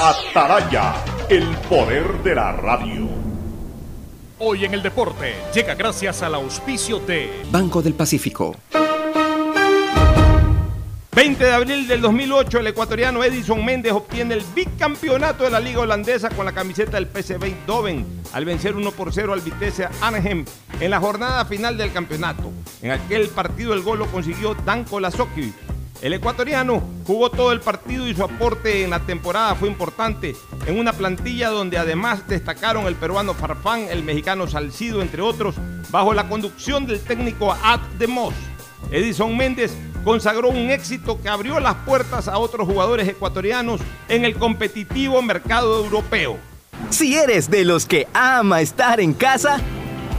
Ataraya, el poder de la radio. Hoy en el deporte llega gracias al auspicio de Banco del Pacífico. 20 de abril del 2008, el ecuatoriano Edison Méndez obtiene el bicampeonato de la Liga Holandesa con la camiseta del PSV Eindhoven al vencer 1 por 0 al Vitesse Arnhem en la jornada final del campeonato. En aquel partido el gol lo consiguió Danko Lasoki. El ecuatoriano jugó todo el partido y su aporte en la temporada fue importante en una plantilla donde además destacaron el peruano Farfán, el mexicano Salcido, entre otros, bajo la conducción del técnico Ad de Moss. Edison Méndez consagró un éxito que abrió las puertas a otros jugadores ecuatorianos en el competitivo mercado europeo. Si eres de los que ama estar en casa,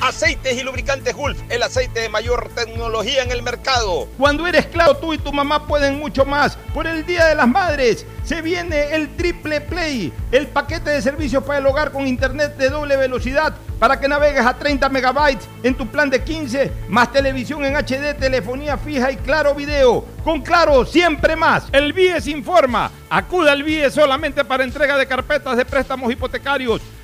Aceites y lubricantes Gulf, el aceite de mayor tecnología en el mercado. Cuando eres claro, tú y tu mamá pueden mucho más. Por el Día de las Madres se viene el Triple Play, el paquete de servicios para el hogar con internet de doble velocidad para que navegues a 30 megabytes en tu plan de 15, más televisión en HD, telefonía fija y claro video. Con claro, siempre más. El BIES informa. Acuda al BIES solamente para entrega de carpetas de préstamos hipotecarios.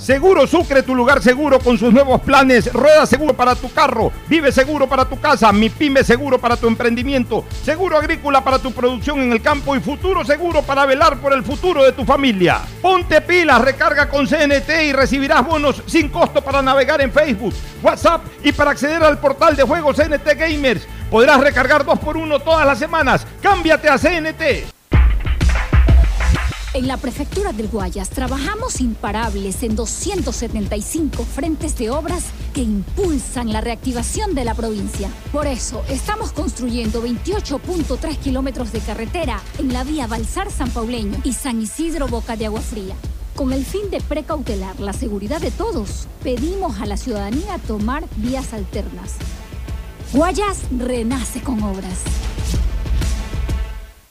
Seguro Sucre, tu lugar seguro con sus nuevos planes. Rueda seguro para tu carro. Vive seguro para tu casa. Mi pyme seguro para tu emprendimiento. Seguro agrícola para tu producción en el campo. Y futuro seguro para velar por el futuro de tu familia. Ponte pilas, recarga con CNT y recibirás bonos sin costo para navegar en Facebook, WhatsApp y para acceder al portal de juegos CNT Gamers. Podrás recargar 2 por 1 todas las semanas. Cámbiate a CNT. En la Prefectura del Guayas trabajamos imparables en 275 frentes de obras que impulsan la reactivación de la provincia. Por eso, estamos construyendo 28.3 kilómetros de carretera en la vía Balsar San Pauleño y San Isidro Boca de Agua Fría. Con el fin de precautelar la seguridad de todos, pedimos a la ciudadanía tomar vías alternas. Guayas renace con obras.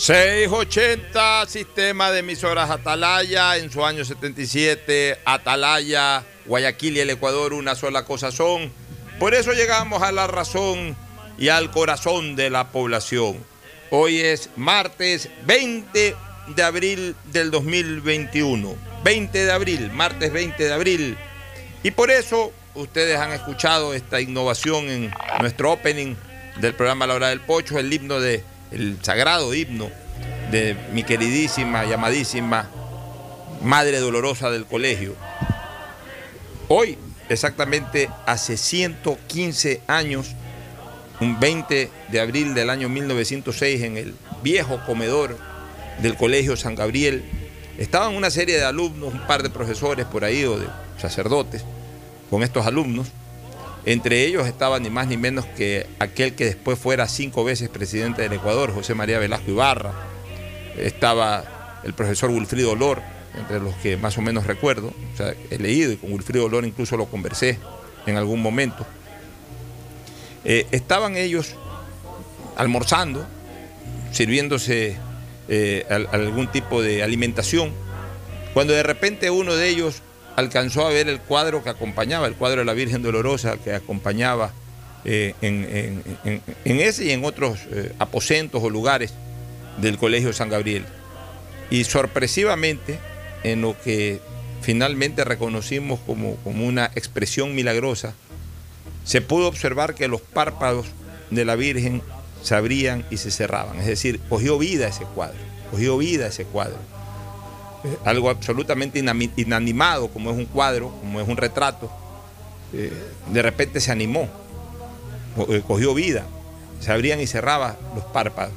680, sistema de emisoras Atalaya, en su año 77, Atalaya, Guayaquil y el Ecuador, una sola cosa son. Por eso llegamos a la razón y al corazón de la población. Hoy es martes 20 de abril del 2021. 20 de abril, martes 20 de abril. Y por eso ustedes han escuchado esta innovación en nuestro opening del programa La Hora del Pocho, el himno de el sagrado himno de mi queridísima y amadísima Madre Dolorosa del Colegio. Hoy, exactamente hace 115 años, un 20 de abril del año 1906, en el viejo comedor del Colegio San Gabriel, estaban una serie de alumnos, un par de profesores por ahí o de sacerdotes, con estos alumnos, entre ellos estaba ni más ni menos que aquel que después fuera cinco veces presidente del Ecuador, José María Velasco Ibarra. Estaba el profesor Wilfrido Olor, entre los que más o menos recuerdo. O sea, he leído y con Wilfrido Olor incluso lo conversé en algún momento. Eh, estaban ellos almorzando, sirviéndose eh, algún tipo de alimentación, cuando de repente uno de ellos alcanzó a ver el cuadro que acompañaba, el cuadro de la Virgen Dolorosa que acompañaba eh, en, ese y en otros eh, aposentos o lugares del Colegio San Gabriel. Y sorpresivamente, en lo que finalmente reconocimos como, como una expresión milagrosa, se pudo observar que los párpados de la Virgen se abrían y se cerraban. Es decir, cogió vida ese cuadro, cogió vida ese cuadro algo absolutamente inanimado, como es un cuadro, como es un retrato, eh, de repente se animó, eh, cogió vida, se abrían y cerraban los párpados.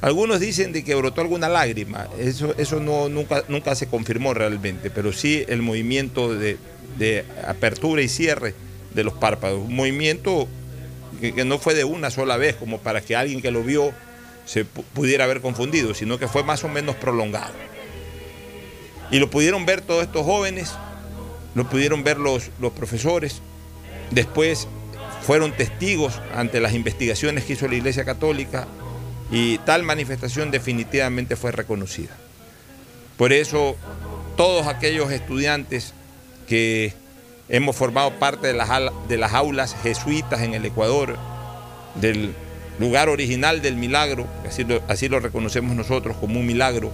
Algunos dicen de que brotó alguna lágrima, eso, eso no, nunca, nunca se confirmó realmente, pero sí el movimiento de, apertura y cierre de los párpados, un movimiento que, no fue de una sola vez, como para que alguien que lo vio se pudiera haber confundido, sino que fue más o menos prolongado. Y lo pudieron ver todos estos jóvenes, lo pudieron ver los, los profesores. Después fueron testigos ante las investigaciones que hizo la Iglesia Católica y tal manifestación definitivamente fue reconocida. Por eso todos aquellos estudiantes que hemos formado parte de las, de las aulas jesuitas en el Ecuador, del lugar original del milagro, así así lo reconocemos nosotros como un milagro,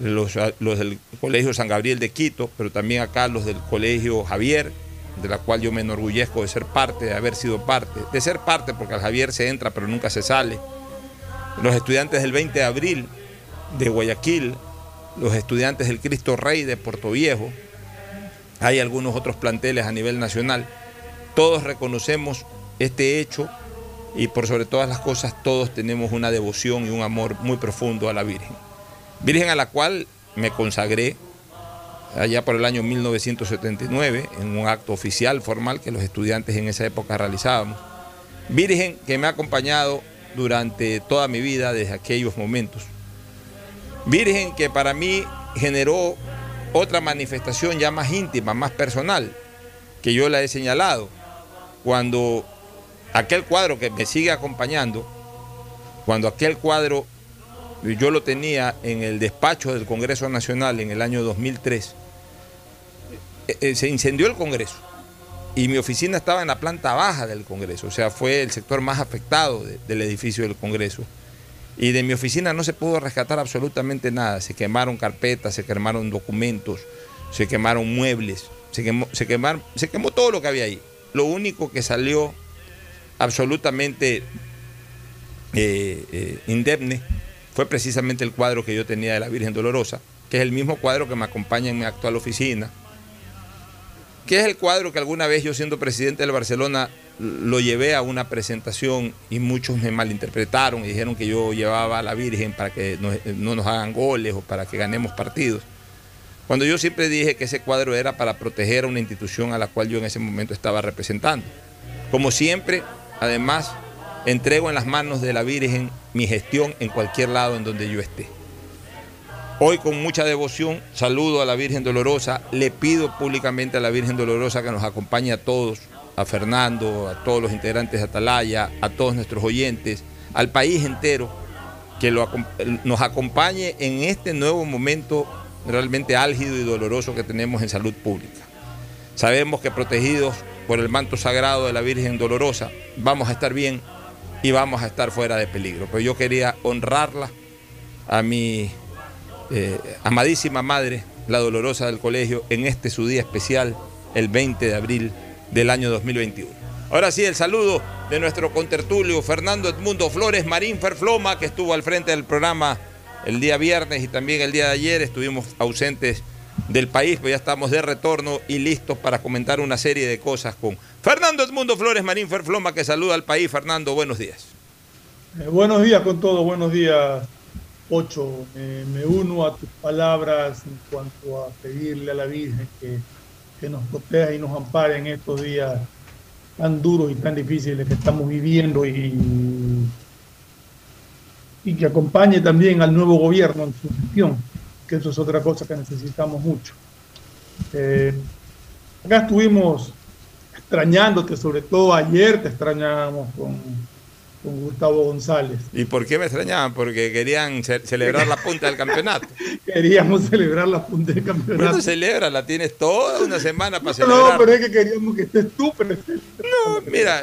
los, del Colegio San Gabriel de Quito, pero también acá los del Colegio Javier, de la cual yo me enorgullezco de ser parte, de haber sido parte, de ser parte porque al Javier se entra pero nunca se sale. Los estudiantes del 20 de abril de Guayaquil, los estudiantes del Cristo Rey de Puerto Viejo, hay algunos otros planteles a nivel nacional. Todos reconocemos este hecho y por sobre todas las cosas todos tenemos una devoción y un amor muy profundo a la Virgen. Virgen a la cual me consagré allá por el año 1979 en un acto oficial formal que los estudiantes en esa época realizábamos. Virgen que me ha acompañado durante toda mi vida desde aquellos momentos. Virgen que para mí generó otra manifestación ya más íntima, más personal, que yo la he señalado. Cuando aquel cuadro que me sigue acompañando, cuando aquel cuadro yo lo tenía en el despacho del Congreso Nacional en el año 2003, eh, eh, se incendió el Congreso y mi oficina estaba en la planta baja del Congreso, o sea, fue el sector más afectado del edificio del Congreso. Y de mi oficina no se pudo rescatar absolutamente nada, se quemaron carpetas, se quemaron documentos, se quemaron muebles, se quemó, se quemaron, se quemó todo lo que había ahí. Lo único que salió absolutamente eh, indemne fue precisamente el cuadro que yo tenía de la Virgen Dolorosa, que es el mismo cuadro que me acompaña en mi actual oficina, que es el cuadro que alguna vez yo siendo presidente del Barcelona lo llevé a una presentación y muchos me malinterpretaron y dijeron que yo llevaba a la Virgen para que no, no nos hagan goles o para que ganemos partidos. Cuando yo siempre dije que ese cuadro era para proteger a una institución a la cual yo en ese momento estaba representando. Como siempre, además, entrego en las manos de la Virgen mi gestión en cualquier lado en donde yo esté. Hoy con mucha devoción saludo a la Virgen Dolorosa, le pido públicamente a la Virgen Dolorosa que nos acompañe a todos, a Fernando, a todos los integrantes de Atalaya, a todos nuestros oyentes, al país entero, que nos acompañe en este nuevo momento realmente álgido y doloroso que tenemos en salud pública. Sabemos que protegidos por el manto sagrado de la Virgen Dolorosa vamos a estar bien y vamos a estar fuera de peligro. Pero yo quería honrarla a mi eh, amadísima madre, la dolorosa del colegio, en este su día especial, el 20 de abril del año 2021. Ahora sí, el saludo de nuestro contertulio Fernando Edmundo Flores, Marín Ferfloma, que estuvo al frente del programa el día viernes y también el día de ayer. Estuvimos ausentes del país, pero ya estamos de retorno y listos para comentar una serie de cosas con Fernando Edmundo Flores, Marín Ferfloma, que saluda al país. Fernando, buenos días. Eh, buenos días con todo, buenos días, Ocho. me uno a tus palabras en cuanto a pedirle a la Virgen que, que nos proteja y nos ampare en estos días tan duros y tan difíciles que estamos viviendo y, y que acompañe también al nuevo gobierno en su gestión, que eso es otra cosa que necesitamos mucho. Eh, acá estuvimos extrañándote, sobre todo ayer te extrañábamos con con Gustavo González. ¿Y por qué me extrañaban? Porque querían celebrar la punta del campeonato. Queríamos celebrar la punta del campeonato. Bueno, celebra, la tienes toda una semana para celebrar. No, pero es que queríamos que estés tú presente. No, mira.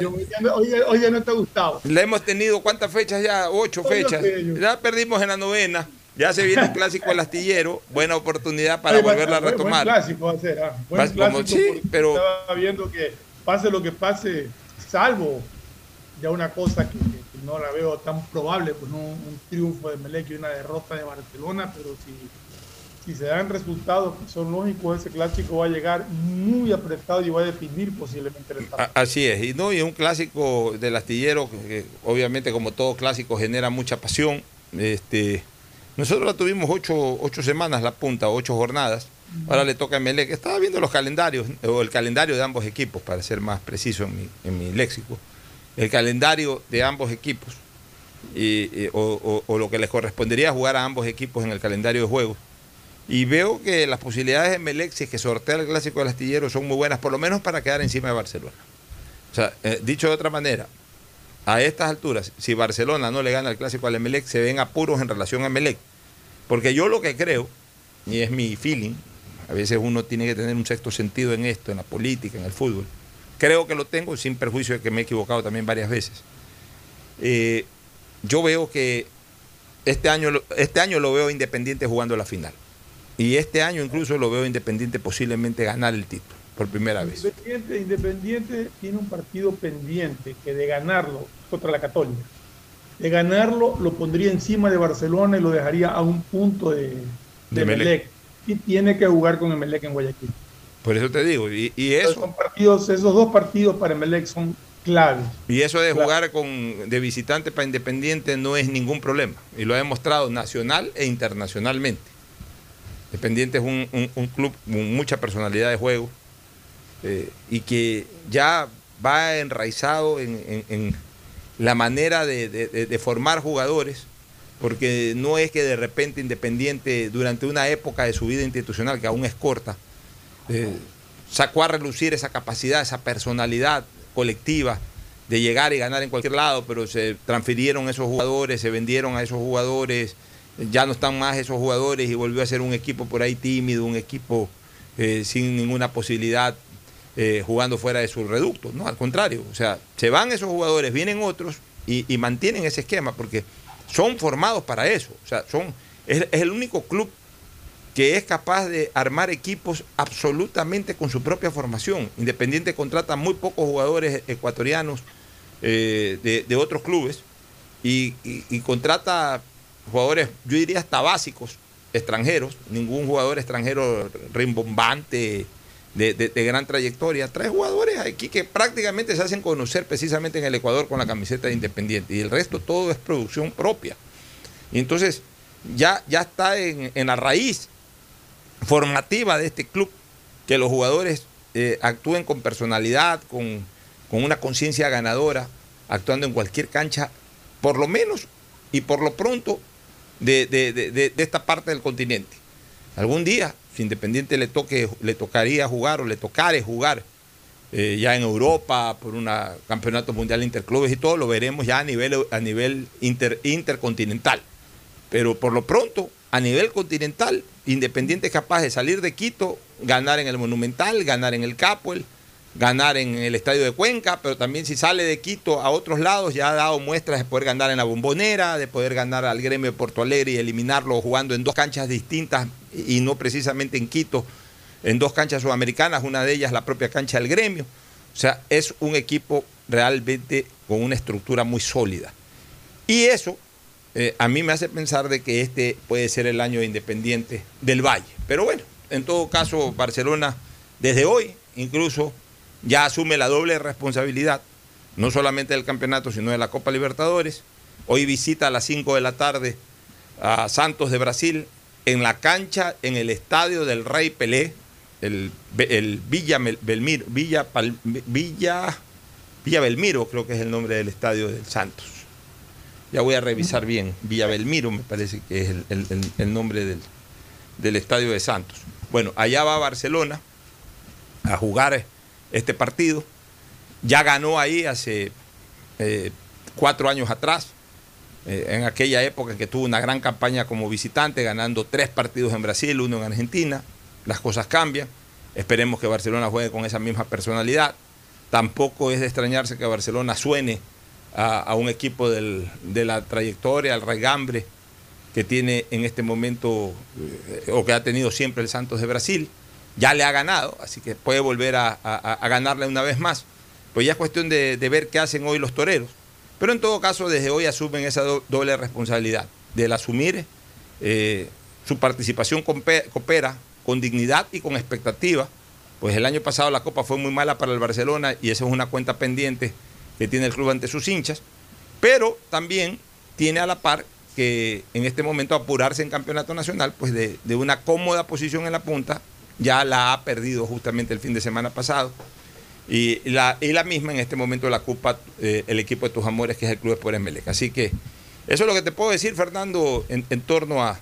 Hoy, ya no te ha gustado. Le hemos tenido, ¿cuántas fechas ya? Ocho fechas. Ya perdimos en la novena. Ya se viene el clásico del astillero, buena oportunidad para volverla a retomar. Buen clásico va a ser, ¿ah? Buen clásico sí, pero estaba viendo que pase lo que pase, salvo ya una cosa que, no la veo tan probable, pues no un triunfo de Melec y una derrota de Barcelona, pero si, si se dan resultados que son lógicos, ese clásico va a llegar muy apretado y va a definir posiblemente el estado. Así es, y no, y un clásico del astillero que, obviamente como todo clásico genera mucha pasión. Este, nosotros la tuvimos ocho, ocho semanas la punta, ocho jornadas. Ahora le toca a Melec. Estaba viendo los calendarios, o el calendario de ambos equipos, para ser más preciso en mi, en mi léxico el calendario de ambos equipos y, o, lo que les correspondería jugar a ambos equipos en el calendario de juegos. Y veo que las posibilidades de Melec, si es que sortea el clásico del astillero, son muy buenas, por lo menos para quedar encima de Barcelona. O sea, eh, dicho de otra manera, a estas alturas, si Barcelona no le gana el clásico al Emelec, se ven apuros en relación a Emelec. Porque yo lo que creo, y es mi feeling, a veces uno tiene que tener un sexto sentido en esto, en la política, en el fútbol Creo que lo tengo, sin perjuicio de que me he equivocado también varias veces. Eh, yo veo que este año, este año lo veo Independiente jugando la final. Y este año incluso lo veo Independiente posiblemente ganar el título por primera vez. Independiente, Independiente tiene un partido pendiente que de ganarlo contra la Católica. De ganarlo lo pondría encima de Barcelona y lo dejaría a un punto de, de, Y tiene que jugar con Emelec en Guayaquil. Por eso te digo, y, eso... partidos, esos dos partidos para Melec son claves. Y eso de jugar con, de visitante para Independiente no es ningún problema. Y lo ha demostrado nacional e internacionalmente. Independiente es un, club con mucha personalidad de juego eh, y que ya va enraizado en, la manera de, formar jugadores, porque no es que de repente Independiente durante una época de su vida institucional, que aún es corta, eh, sacó a relucir esa capacidad, esa personalidad colectiva de llegar y ganar en cualquier lado, pero se transfirieron esos jugadores, se vendieron a esos jugadores, ya no están más esos jugadores y volvió a ser un equipo por ahí tímido, un equipo eh, sin ninguna posibilidad eh, jugando fuera de su reducto. No, al contrario, o sea, se van esos jugadores, vienen otros y, mantienen ese esquema porque son formados para eso. O sea, son, es el único club que es capaz de armar equipos absolutamente con su propia formación. Independiente contrata muy pocos jugadores ecuatorianos eh, de, otros clubes y, contrata jugadores, yo diría hasta básicos, extranjeros, ningún jugador extranjero rimbombante de, de, gran trayectoria. Tres jugadores aquí que prácticamente se hacen conocer precisamente en el Ecuador con la camiseta de Independiente y el resto todo es producción propia. Y entonces ya, ya está en, en la raíz formativa de este club, que los jugadores eh, actúen con personalidad, con, una conciencia ganadora, actuando en cualquier cancha, por lo menos y por lo pronto, de, esta parte del continente. Algún día, si Independiente le, toque, le tocaría jugar o le tocare jugar eh, ya en Europa por un campeonato mundial interclubes y todo, lo veremos ya a nivel, a nivel inter, intercontinental. Pero por lo pronto, a nivel continental, Independiente es capaz de salir de Quito, ganar en el Monumental, ganar en el Capuel, ganar en el Estadio de Cuenca, pero también si sale de Quito a otros lados, ya ha dado muestras de poder ganar en la Bombonera, de poder ganar al gremio de Porto Alegre y eliminarlo jugando en dos canchas distintas y no precisamente en Quito, en dos canchas sudamericanas, una de ellas la propia cancha del gremio. O sea, es un equipo realmente con una estructura muy sólida. Y eso eh, a mí me hace pensar de que este puede ser el año independiente del Valle. Pero bueno, en todo caso, Barcelona desde hoy incluso ya asume la doble responsabilidad, no solamente del campeonato, sino de la Copa Libertadores. Hoy visita a las 5 de la tarde a Santos de Brasil en la cancha, en el estadio del Rey Pelé, el, Villa Belmiro, Villa, Villa, Belmiro creo que es el nombre del estadio del Santos. Ya voy a revisar bien. Villa Belmiro me parece que es el, nombre del, del, estadio de Santos. Bueno, allá va Barcelona a jugar este partido. Ya ganó ahí hace eh, cuatro años atrás, eh, en aquella época en que tuvo una gran campaña como visitante, ganando tres partidos en Brasil, uno en Argentina. Las cosas cambian. Esperemos que Barcelona juegue con esa misma personalidad. Tampoco es de extrañarse que Barcelona suene a, un equipo de la trayectoria, al regambre que tiene en este momento eh, o que ha tenido siempre el Santos de Brasil. Ya le ha ganado, así que puede volver a, ganarle una vez más. Pues ya es cuestión de, ver qué hacen hoy los toreros. Pero en todo caso, desde hoy asumen esa doble responsabilidad del asumir eh, su participación coopera con dignidad y con expectativa. Pues el año pasado la Copa fue muy mala para el Barcelona y esa es una cuenta pendiente que tiene el club ante sus hinchas, pero también tiene a la par que en este momento apurarse en campeonato nacional, pues de, una cómoda posición en la punta, ya la ha perdido justamente el fin de semana pasado. Y la, y la misma en este momento la ocupa eh, el equipo de tus amores, que es el Club Sport Emelec. Así que eso es lo que te puedo decir, Fernando, en, torno a,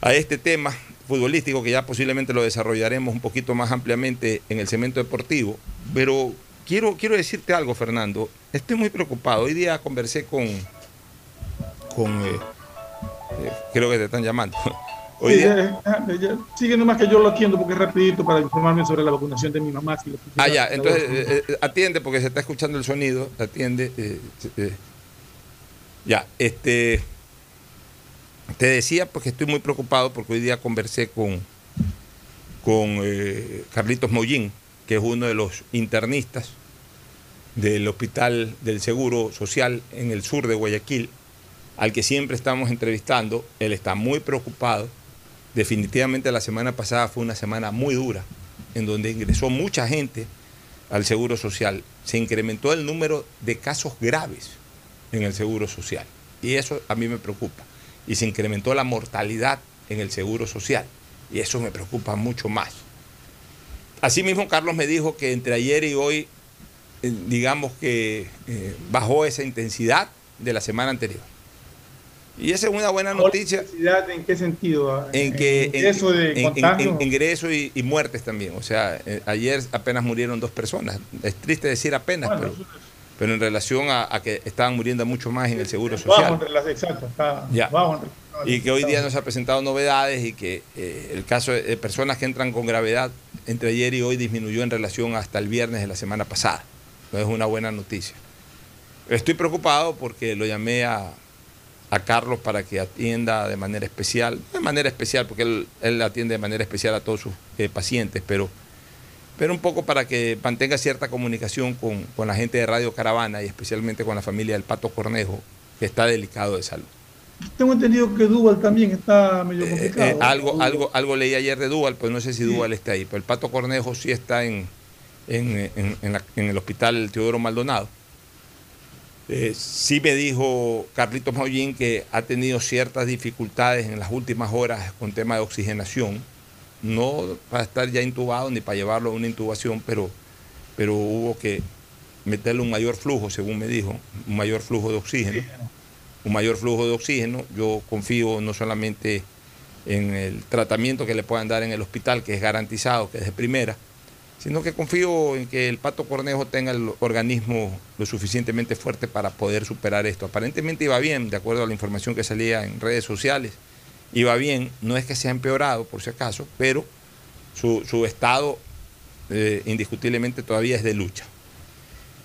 a este tema futbolístico, que ya posiblemente lo desarrollaremos un poquito más ampliamente en el cemento deportivo. Pero quiero, quiero decirte algo, Fernando. Estoy muy preocupado. Hoy día conversé con. con eh, eh, creo que te están llamando. Hoy día... sigue nomás que yo lo atiendo porque es rapidito para informarme sobre la vacunación de mi mamá. ah, ya, entonces eh, atiende porque se está escuchando el sonido, atiende. ya, este. Te decía porque estoy muy preocupado porque hoy día conversé con, con Carlitos Mollín, que es uno de los internistas del Hospital del Seguro Social en el sur de Guayaquil, al que siempre estamos entrevistando. Él está muy preocupado. Definitivamente la semana pasada fue una semana muy dura, en donde ingresó mucha gente al Seguro Social. Se incrementó el número de casos graves en el Seguro Social. Y eso a mí me preocupa. Y se incrementó la mortalidad en el Seguro Social. Y eso me preocupa mucho más. Asimismo, Carlos me dijo que entre ayer y hoy, eh, digamos que eh, bajó esa intensidad de la semana anterior. Y esa es una buena noticia. ¿Intensidad en qué sentido? En que ingreso de ingreso y, muertes también. O sea, eh, ayer apenas murieron dos personas. Es triste decir apenas, pero, pero en relación a, que estaban muriendo mucho más en el seguro social. Bajo, exacto, está y que hoy día no se ha presentado novedades y que eh, el caso de personas que entran con gravedad entre ayer y hoy disminuyó en relación hasta el viernes de la semana pasada. No es una buena noticia. Estoy preocupado porque lo llamé a, Carlos para que atienda de manera especial, de manera especial porque él, él atiende de manera especial a todos sus eh, pacientes, pero, pero un poco para que mantenga cierta comunicación con, con la gente de Radio Caravana y especialmente con la familia del Pato Cornejo, que está delicado de salud. Tengo entendido que Duval también está medio eh, complicado. Eh, algo, algo, algo leí ayer de Duval, pero no sé si Duval está ahí. Pero el Pato Cornejo sí está en, en, el hospital Teodoro Maldonado. Eh, sí me dijo Carlitos Maullín que ha tenido ciertas dificultades en las últimas horas con tema de oxigenación. No para estar ya intubado ni para llevarlo a una intubación, pero, pero hubo que meterle un mayor flujo, según me dijo, un mayor flujo de oxígeno un mayor flujo de oxígeno. Yo confío no solamente en el tratamiento que le puedan dar en el hospital, que es garantizado, que es de primera, sino que confío en que el Pato Cornejo tenga el organismo lo suficientemente fuerte para poder superar esto. Aparentemente iba bien, de acuerdo a la información que salía en redes sociales, iba bien, no es que se ha empeorado por si acaso, pero su, estado eh, indiscutiblemente todavía es de lucha.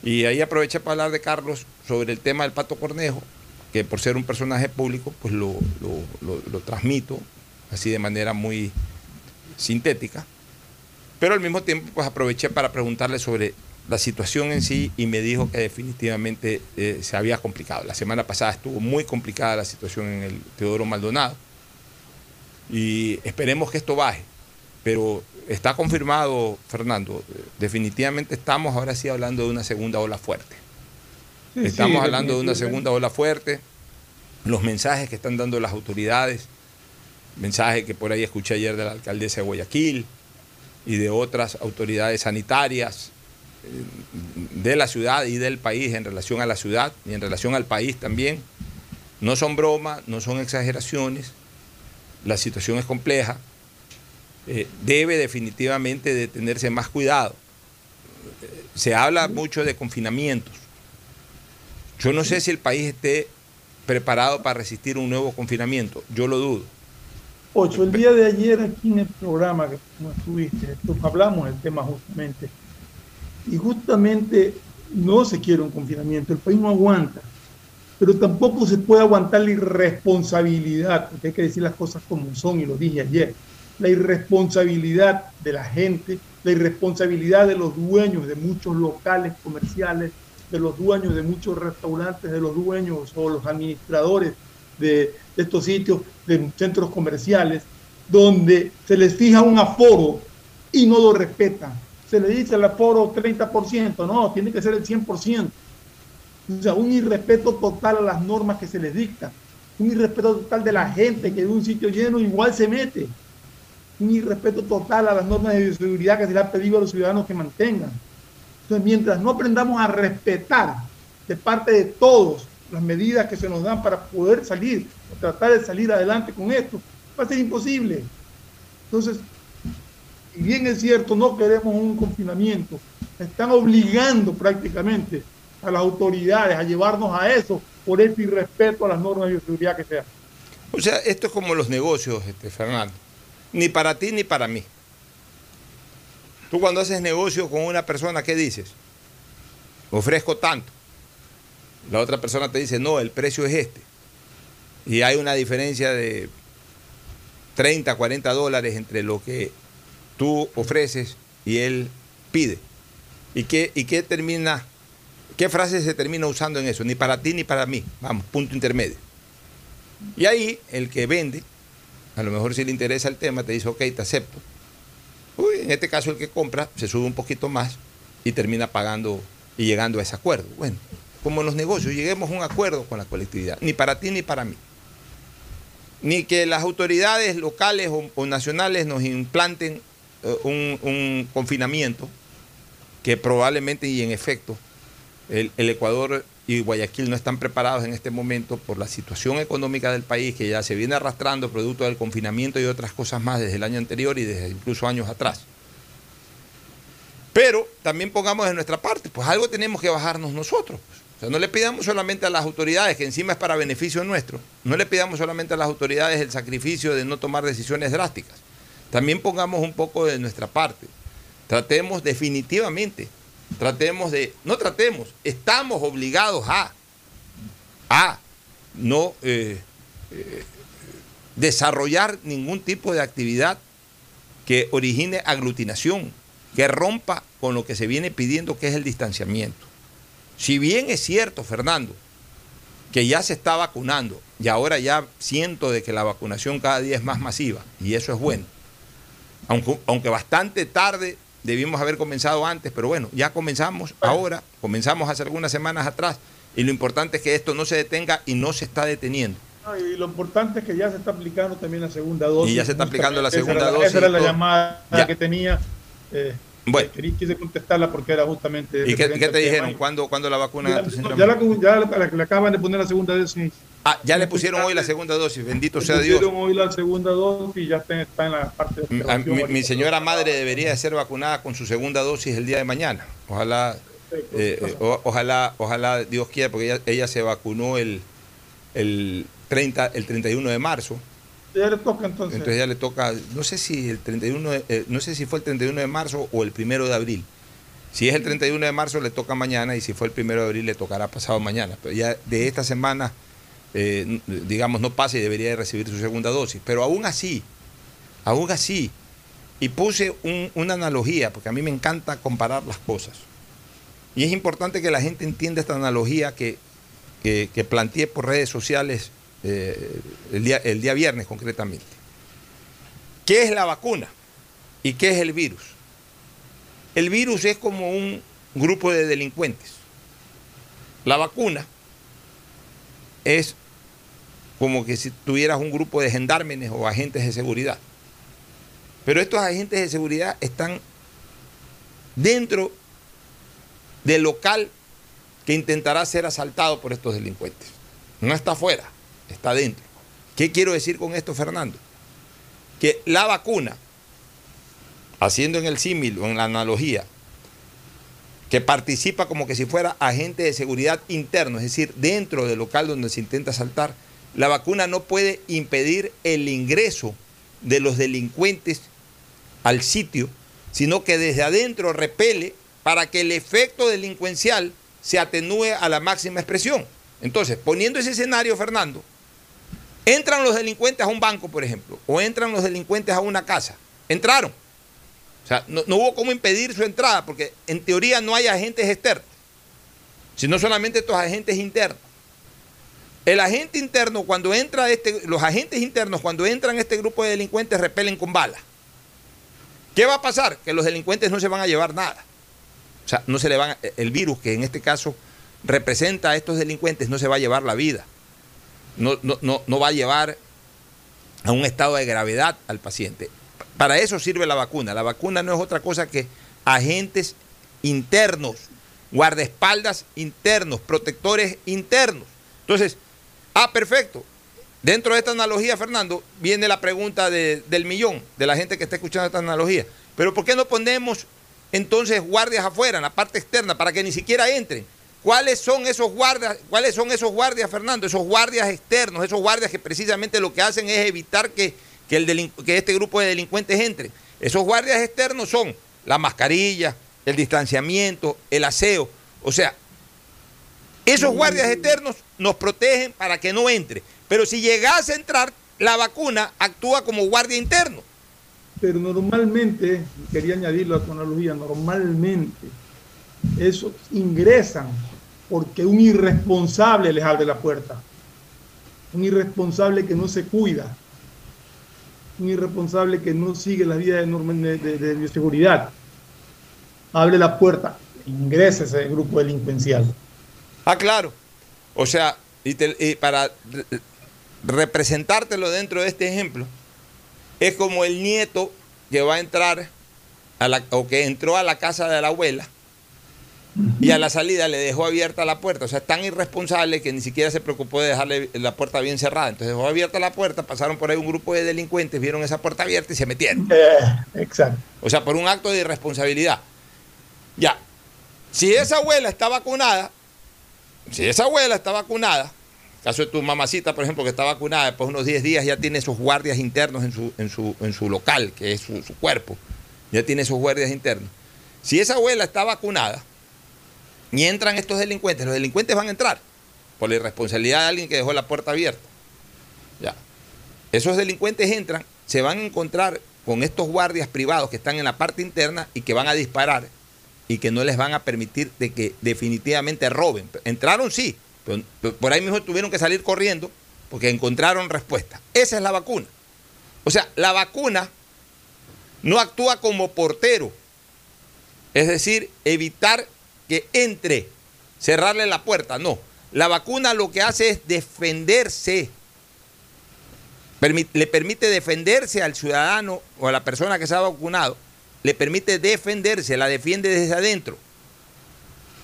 Y ahí aproveché para hablar de Carlos sobre el tema del Pato Cornejo, que por ser un personaje público, pues lo, lo transmito así de manera muy sintética. Pero al mismo tiempo, pues aproveché para preguntarle sobre la situación en sí y me dijo que definitivamente eh, se había complicado. La semana pasada estuvo muy complicada la situación en el Teodoro Maldonado y esperemos que esto baje. Pero está confirmado, Fernando, definitivamente estamos ahora sí hablando de una segunda ola fuerte. estamos hablando de una segunda ola fuerte. Los mensajes que están dando las autoridades, mensaje que por ahí escuché ayer de la alcaldesa de Guayaquil y de otras autoridades sanitarias eh, de la ciudad y del país en relación a la ciudad y en relación al país también. No son bromas, no son exageraciones, la situación es compleja, eh, debe definitivamente de tenerse más cuidado. Se habla mucho de confinamientos. Yo no sé si el país esté preparado para resistir un nuevo confinamiento, yo lo dudo. Ocho, el día de ayer aquí en el programa que no estuviste, hablamos del tema justamente. Y justamente no se quiere un confinamiento, el país no aguanta. Pero tampoco se puede aguantar la irresponsabilidad, porque hay que decir las cosas como son, y lo dije ayer. La irresponsabilidad de la gente, la irresponsabilidad de los dueños de muchos locales comerciales, de los dueños de muchos restaurantes, de los dueños o los administradores de, estos sitios, de centros comerciales, donde se les fija un aforo y no lo respetan. Se le dice el aforo 30%, no, tiene que ser el 100%. O sea, un irrespeto total a las normas que se les dictan. Un irrespeto total de la gente que de un sitio lleno igual se mete. Un irrespeto total a las normas de seguridad que se le ha pedido a los ciudadanos que mantengan. Entonces, mientras no aprendamos a respetar de parte de todos las medidas que se nos dan para poder salir, tratar de salir adelante con esto, va a ser imposible. Entonces, y bien es cierto, no queremos un confinamiento, están obligando prácticamente a las autoridades a llevarnos a eso por este irrespeto a las normas de seguridad que sea. O sea, esto es como los negocios, este, Fernando. Ni para ti ni para mí. Tú cuando haces negocio con una persona, ¿qué dices? Ofrezco tanto. La otra persona te dice, no, el precio es este. Y hay una diferencia de 30, 40 dólares entre lo que tú ofreces y él pide. ¿Y qué, y qué termina? ¿Qué frase se termina usando en eso? Ni para ti ni para mí. Vamos, punto intermedio. Y ahí el que vende, a lo mejor si le interesa el tema, te dice, ok, te acepto. Uy, en este caso el que compra se sube un poquito más y termina pagando y llegando a ese acuerdo. Bueno, como en los negocios, lleguemos a un acuerdo con la colectividad, ni para ti ni para mí. Ni que las autoridades locales o, nacionales nos implanten eh, un, confinamiento que probablemente y en efecto el, Ecuador y Guayaquil no están preparados en este momento por la situación económica del país que ya se viene arrastrando producto del confinamiento y otras cosas más desde el año anterior y desde incluso años atrás. Pero también pongamos de nuestra parte, pues algo tenemos que bajarnos nosotros. Pues. O sea, no le pidamos solamente a las autoridades, que encima es para beneficio nuestro, no le pidamos solamente a las autoridades el sacrificio de no tomar decisiones drásticas. También pongamos un poco de nuestra parte. Tratemos definitivamente, tratemos de, no tratemos, estamos obligados a, a no eh, eh, desarrollar ningún tipo de actividad que origine aglutinación, que rompa con lo que se viene pidiendo, que es el distanciamiento. Si bien es cierto, Fernando, que ya se está vacunando y ahora ya siento de que la vacunación cada día es más masiva y eso es bueno. Aunque, aunque bastante tarde debimos haber comenzado antes, pero bueno, ya comenzamos ahora, comenzamos hace algunas semanas atrás y lo importante es que esto no se detenga y no se está deteniendo. Y lo importante es que ya se está aplicando también la segunda dosis. Y ya se está aplicando la segunda dosis. Esa era la llamada que tenía. Eh, bueno. Quise contestarla porque era justamente. ¿Y qué, te dijeron? ¿Cuándo, la vacuna? Ya, ya, la, ya la, acaban de poner la segunda dosis. Ah, ya le pusieron hoy la segunda dosis, bendito Le sea Dios. pusieron hoy la segunda dosis y ya está, está en la parte de Mi, a- observación. mi- mi señora madre debería de ser vacunada con su segunda dosis el día de mañana. Ojalá, eh, o- ojalá, ojalá Dios quiera, porque ella, ella se vacunó el, el 30, el 31 de marzo. Ya le toca entonces. Entonces ya le toca, no sé si el 31, de- eh, no sé si fue el 31 de marzo o el primero de abril. Si es el 31 de marzo le toca mañana y si fue el primero de abril le tocará pasado mañana. Pero ya de esta semana, eh, digamos, no pasa y debería de recibir su segunda dosis. Pero aún así, aún así, y puse un- una analogía, porque a mí me encanta comparar las cosas. Y es importante que la gente entienda esta analogía que planteé por redes sociales eh, el, día, el día viernes concretamente. ¿Qué es la vacuna? ¿Y qué es el virus? El virus es como un grupo de delincuentes. La vacuna es como que si tuvieras un grupo de gendarmes o agentes de seguridad. Pero estos agentes de seguridad están dentro del local que intentará ser asaltado por estos delincuentes. No está afuera, está dentro. ¿Qué quiero decir con esto, Fernando? Que la vacuna, haciendo en el símil o en la analogía, que participa como que si fuera agente de seguridad interno, es decir, dentro del local donde se intenta asaltar, la vacuna no puede impedir el ingreso de los delincuentes al sitio, sino que desde adentro repele para que el efecto delincuencial se atenúe a la máxima expresión. Entonces, poniendo ese escenario, Fernando, entran los delincuentes a un banco, por ejemplo, o entran los delincuentes a una casa. Entraron. O sea, no, hubo cómo impedir su entrada, porque en teoría no hay agentes externos, sino solamente estos agentes internos. El agente interno, cuando entra este, los agentes internos, cuando entran este grupo de delincuentes, repelen con balas. ¿Qué va a pasar? Que los delincuentes no se van a llevar nada. O sea, no se le van a- el virus que en este caso representa a estos delincuentes no se va a llevar la vida. No, no, no, va a llevar a un estado de gravedad al paciente. Para eso sirve la vacuna. La vacuna no es otra cosa que agentes internos, guardaespaldas internos, protectores internos. Entonces, ah, perfecto. Dentro de esta analogía, Fernando, viene la pregunta de- del millón, de la gente que está escuchando esta analogía. Pero ¿por qué no ponemos entonces guardias afuera, en la parte externa, para que ni siquiera entren? ¿Cuáles son esos guardias, cuáles son esos guardias, Fernando? Esos guardias externos, esos guardias que precisamente lo que hacen es evitar que, que, el que este grupo de delincuentes entre. Esos guardias externos son la mascarilla, el distanciamiento, el aseo. O sea, esos guardias externos nos protegen para que no entre. Pero si llegase a entrar, la vacuna actúa como guardia interno. Pero normalmente, quería añadirlo a tu analogía, normalmente esos ingresan porque un irresponsable les abre la puerta. Un irresponsable que no se cuida. Un irresponsable que no sigue la vía de, de, de- bioseguridad. Abre la puerta, ingresa ese grupo delincuencial. Ah, claro. O sea, y, y para re- representártelo dentro de este ejemplo, es como el nieto que va a entrar a la, o que entró a la casa de la abuela y a la salida le dejó abierta la puerta. O sea, es tan irresponsable que ni siquiera se preocupó de dejarle la puerta bien cerrada. Entonces dejó abierta la puerta, pasaron por ahí un grupo de delincuentes, vieron esa puerta abierta y se metieron. Eh, exacto. O sea, por un acto de irresponsabilidad. Ya. Si esa abuela está vacunada, si esa abuela está vacunada, caso de tu mamacita, por ejemplo, que está vacunada, después de unos 10 días ya tiene sus guardias internos en su, en su, en su local, que es su, su cuerpo. Ya tiene sus guardias internos. Si esa abuela está vacunada y entran estos delincuentes, los delincuentes van a entrar por la irresponsabilidad de alguien que dejó la puerta abierta. Ya. Esos delincuentes entran, se van a encontrar con estos guardias privados que están en la parte interna y que van a disparar y que no les van a permitir de que definitivamente roben. Entraron sí, pero por ahí mismo tuvieron que salir corriendo porque encontraron respuesta. Esa es la vacuna. O sea, la vacuna no actúa como portero, es decir, evitar que entre, cerrarle la puerta, no. La vacuna lo que hace es defenderse le permite defenderse al ciudadano o a la persona que se ha vacunado, le permite defenderse, la defiende desde adentro.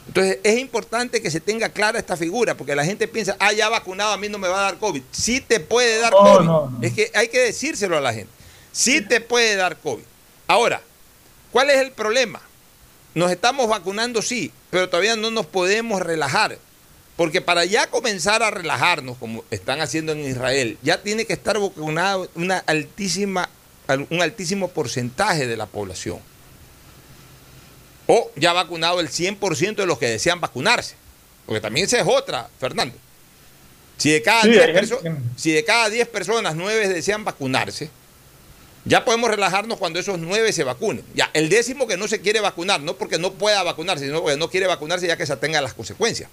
Entonces es importante que se tenga clara esta figura, porque la gente piensa, ah, ya vacunado, a mí no me va a dar COVID. Sí te puede dar COVID. Es que hay que decírselo a la gente. Sí te puede dar COVID. Ahora, ¿cuál es el problema? Nos estamos vacunando, sí, pero todavía no nos podemos relajar. Porque para ya comenzar a relajarnos, como están haciendo en Israel, ya tiene que estar vacunado una altísima, un altísimo porcentaje de la población. O ya vacunado el 100% de los que desean vacunarse. Porque también esa es otra, Fernando. Si de cada, 10, si de cada 10 personas, 9 desean vacunarse, ya podemos relajarnos cuando esos 9 se vacunen. Ya, el décimo que no se quiere vacunar, no porque no pueda vacunarse, sino porque no quiere vacunarse ya que se atenga a las consecuencias.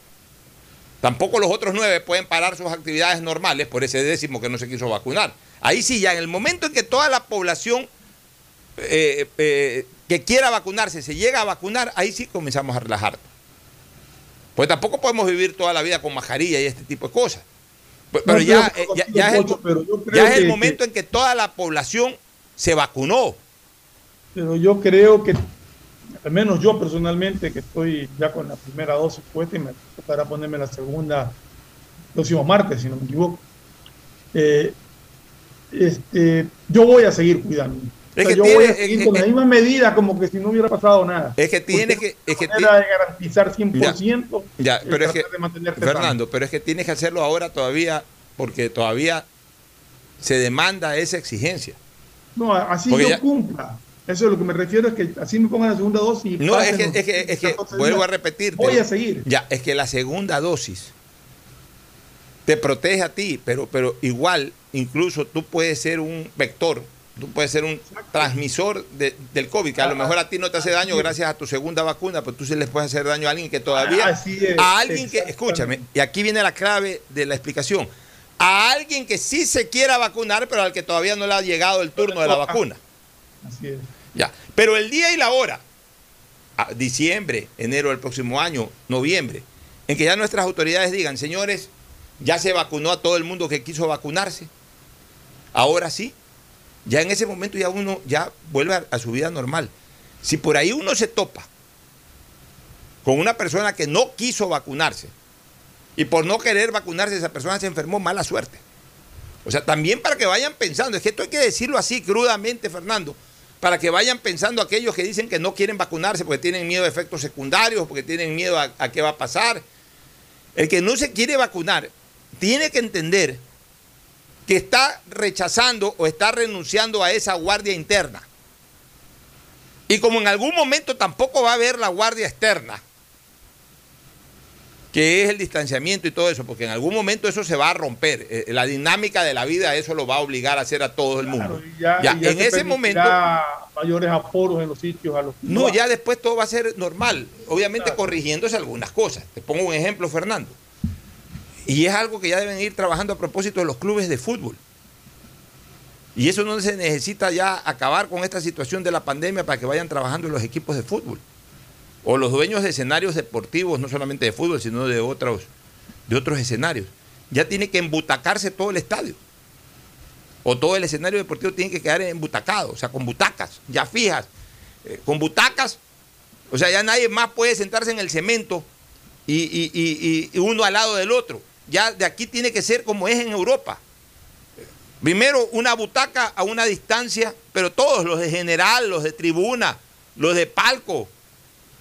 Tampoco los otros nueve pueden parar sus actividades normales por ese décimo que no se quiso vacunar. Ahí sí, ya en el momento en que toda la población eh, eh, que quiera vacunarse se llega a vacunar, ahí sí comenzamos a relajar. Pues tampoco podemos vivir toda la vida con mascarilla y este tipo de cosas. Pero, ya, ya, es el, momento en que toda la población se vacunó. Pero yo creo que al menos yo personalmente, que estoy ya con la primera dosis puesta y me tocará ponerme la segunda próximo martes, si no me equivoco. Eh, este, yo voy a seguir cuidando. Es que yo voy a seguir con la misma medida como que si no hubiera pasado nada. Es que tiene que. Es que tiene, de garantizar 100%. Ya, pero es que. Fernando, pero es que tienes que hacerlo ahora todavía, porque todavía se demanda esa exigencia. No, así yo cumpla. Eso es lo que me refiero, es que así me pongan la segunda dosis. No, es que, es que, es que vuelvo a repetir. Voy a seguir. Ya, es que la segunda dosis te protege a ti, pero, pero igual, incluso tú puedes ser un vector, tú puedes ser un transmisor del COVID, que a lo mejor a ti no te hace daño gracias a tu segunda vacuna, pero tú sí les puedes hacer daño a alguien que todavía... a alguien que, escúchame, y aquí viene la clave de la explicación, a alguien que sí se quiera vacunar, pero al que todavía no le ha llegado el turno de la vacuna. Así es. Ya. Pero el día y la hora, diciembre, enero del próximo año, noviembre, en que ya nuestras autoridades digan, señores, ya se vacunó a todo el mundo que quiso vacunarse. Ahora sí, ya en ese momento ya uno ya vuelve a, a su vida normal. Si por ahí uno se topa con una persona que no quiso vacunarse y por no querer vacunarse esa persona se enfermó, mala suerte. O sea, también para que vayan pensando, es que esto hay que decirlo así crudamente, Fernando para que vayan pensando aquellos que dicen que no quieren vacunarse porque tienen miedo a efectos secundarios, porque tienen miedo a, qué va a pasar. El que no se quiere vacunar tiene que entender que está rechazando o está renunciando a esa guardia interna. Y como en algún momento tampoco va a haber la guardia externa, que es el distanciamiento y todo eso, porque en algún momento eso se va a romper. Eh, la dinámica de la vida eso lo va a obligar a hacer a todo el mundo. ya, en ese momento mayores aforos en los sitios a los No, ya después todo va a ser normal, obviamente corrigiéndose algunas cosas. Te pongo un ejemplo, Fernando. Y es algo que ya deben ir trabajando a propósito de los clubes de fútbol. Y eso no se necesita ya acabar con esta situación de la pandemia para que vayan trabajando los equipos de fútbol o los dueños de escenarios deportivos, no solamente de fútbol, sino de otros, de otros escenarios, ya tiene que embutacarse todo el estadio. O todo el escenario deportivo tiene que quedar embutacado, o sea, con butacas, ya fijas. Eh, con butacas, o sea, ya nadie más puede sentarse en el cemento y, uno al lado del otro. Ya de aquí tiene que ser como es en Europa. Primero una butaca a una distancia, pero todos, los de general, los de tribuna, los de palco,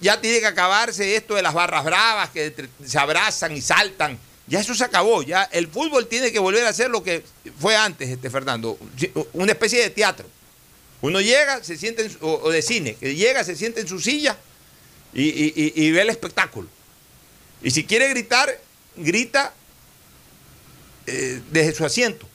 ya tiene que acabarse esto de las barras bravas que se abrazan y saltan. Ya eso se acabó, ya el fútbol tiene que volver a ser lo que fue antes, este Fernando, una especie de teatro. Uno llega, se siente, o, de cine, que llega, se siente en su silla y, ve el espectáculo. Y si quiere gritar, grita eh, desde su asiento.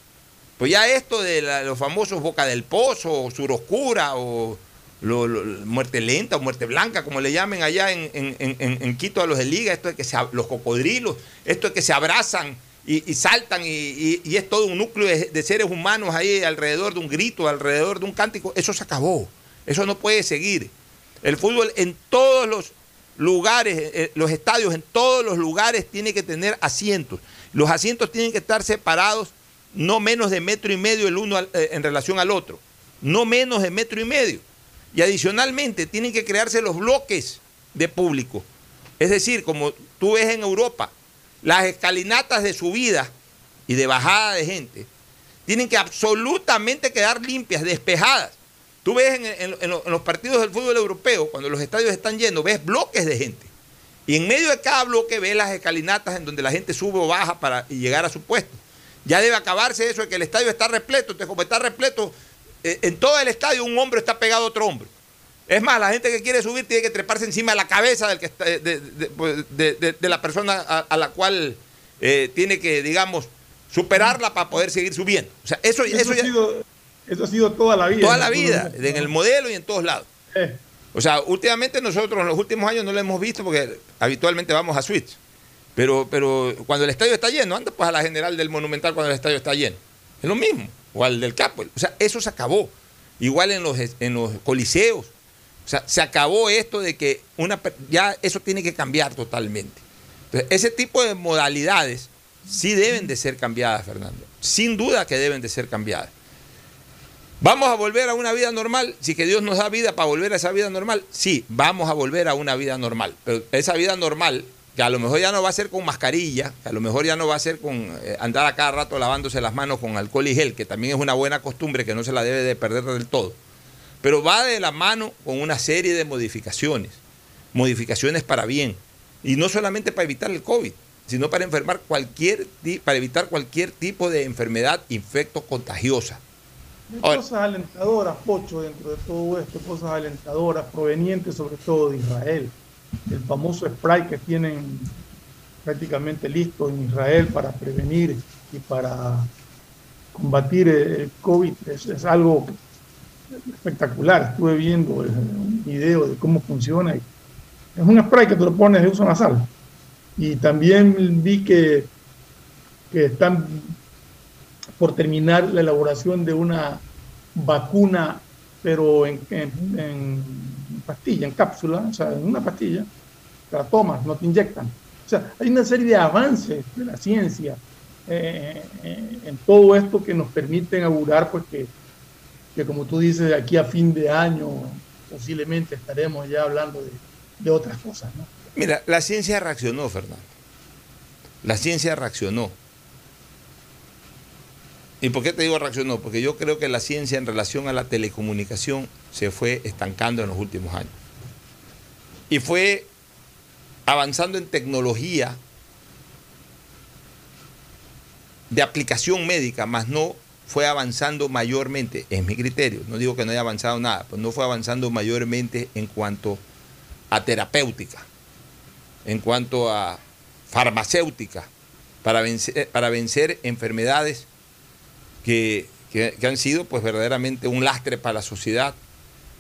Pues ya esto de los famosos Boca del Pozo, Sur Oscura o muerte lenta o muerte blanca, como le llamen allá en, Quito a los de Liga, esto de que se, los cocodrilos, esto de que se abrazan y, saltan y, es todo un núcleo de, seres humanos ahí alrededor de un grito, alrededor de un cántico, eso se acabó, eso no puede seguir. El fútbol en todos los lugares, eh, eh, los estadios en todos los lugares tiene que tener asientos. Los asientos tienen que estar separados no menos de metro y medio el uno eh, en relación al otro, no menos de metro y medio. Y adicionalmente tienen que crearse los bloques de público. Es decir, como tú ves en Europa, las escalinatas de subida y de bajada de gente tienen que absolutamente quedar limpias, despejadas. Tú ves en, los partidos del fútbol europeo, cuando los estadios están llenos, ves bloques de gente. Y en medio de cada bloque ves las escalinatas en donde la gente sube o baja para llegar a su puesto. Ya debe acabarse eso de que el estadio está repleto. Entonces, como está repleto, en todo el estadio un hombre está pegado a otro hombre. Es más, la gente que quiere subir tiene que treparse encima de la cabeza del que de, pues, la persona a, la cual eh, tiene que, digamos, superarla para poder seguir subiendo. O sea, eso, eso, ha, sido, eso ha sido toda la vida. Toda la vida, en el modelo y en todos lados. Eh. O sea, últimamente nosotros en los últimos años no lo hemos visto porque habitualmente vamos a Switch. Pero, pero cuando el estadio está lleno, anda pues a la general del Monumental cuando el estadio está lleno. Es lo mismo. O al del Capo. O sea, eso se acabó. Igual en los, en los coliseos. O sea, se acabó esto de que una ya eso tiene que cambiar totalmente. Entonces, ese tipo de modalidades sí deben de ser cambiadas, Fernando. Sin duda que deben de ser cambiadas. ¿Vamos a volver a una vida normal? Si que Dios nos da vida para volver a esa vida normal, sí, vamos a volver a una vida normal. Pero esa vida normal que a lo mejor ya no va a ser con mascarilla, que a lo mejor ya no va a ser con eh, andar a cada rato lavándose las manos con alcohol y gel, que también es una buena costumbre que no se la debe de perder del todo, pero va de la mano con una serie de modificaciones, modificaciones para bien, y no solamente para evitar el COVID, sino para enfermar cualquier para evitar cualquier tipo de enfermedad infecto contagiosa. Hay cosas alentadoras, Pocho, dentro de todo esto, cosas alentadoras provenientes sobre todo de Israel el famoso spray que tienen prácticamente listo en Israel para prevenir y para combatir el COVID es, algo espectacular. Estuve viendo un video de cómo funciona. es un spray que te lo pones de uso nasal. Y también vi que, que están por terminar la elaboración de una vacuna, pero en pastilla, en cápsula, o sea, en una pastilla, te la tomas, no te inyectan. O sea, hay una serie de avances de la ciencia eh, eh, en todo esto que nos permiten augurar, pues que, que, como tú dices, de aquí a fin de año posiblemente estaremos ya hablando de, de otras cosas. Mira, la ciencia reaccionó, Fernando. La ciencia reaccionó. ¿Y por qué te digo reaccionó? Porque yo creo que la ciencia en relación a la telecomunicación se fue estancando en los últimos años. Y fue avanzando en tecnología de aplicación médica, más no fue avanzando mayormente, es mi criterio, no digo que no haya avanzado nada, pero no fue avanzando mayormente en cuanto a terapéutica, en cuanto a farmacéutica, para vencer, para vencer enfermedades que, han sido pues verdaderamente un lastre para la sociedad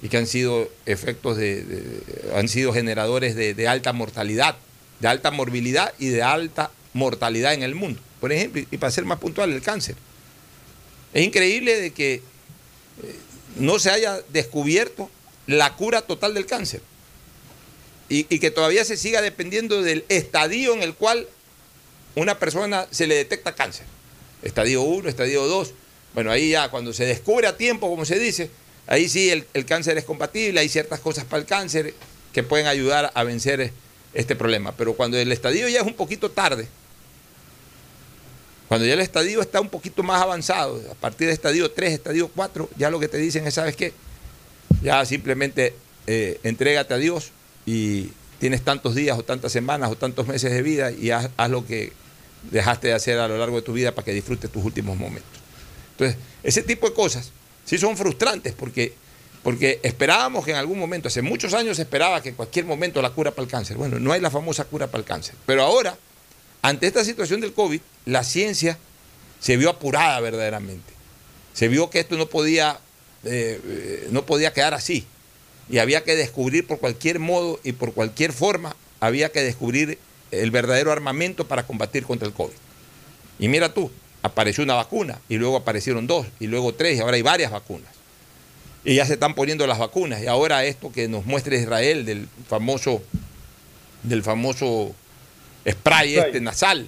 y que han sido efectos de, han sido generadores de, alta mortalidad, de alta morbilidad y de alta mortalidad en el mundo. Por ejemplo, y para ser más puntual, el cáncer. Es increíble de que eh, no se haya descubierto la cura total del cáncer y, y, que todavía se siga dependiendo del estadio en el cual una persona se le detecta cáncer estadio 1, estadio 2. Bueno, ahí ya cuando se descubre a tiempo, como se dice, ahí sí el, cáncer es compatible, hay ciertas cosas para el cáncer que pueden ayudar a vencer este problema. Pero cuando el estadio ya es un poquito tarde, cuando ya el estadio está un poquito más avanzado, a partir de estadio 3, estadio 4, ya lo que te dicen es, ¿sabes qué? Ya simplemente eh, entrégate a Dios y tienes tantos días o tantas semanas o tantos meses de vida y haz lo que dejaste de hacer a lo largo de tu vida para que disfrutes tus últimos momentos. Entonces, ese tipo de cosas sí son frustrantes porque, porque esperábamos que en algún momento, hace muchos años se esperaba que en cualquier momento la cura para el cáncer. Bueno, no hay la famosa cura para el cáncer. Pero ahora, ante esta situación del COVID, la ciencia se vio apurada verdaderamente. Se vio que esto no podía, eh, eh, no podía quedar así. Y había que descubrir por cualquier modo y por cualquier forma, había que descubrir el verdadero armamento para combatir contra el COVID. Y mira tú, apareció una vacuna y luego aparecieron dos y luego tres y ahora hay varias vacunas. Y ya se están poniendo las vacunas. Y ahora esto que nos muestra Israel del famoso, del famoso spray, este nasal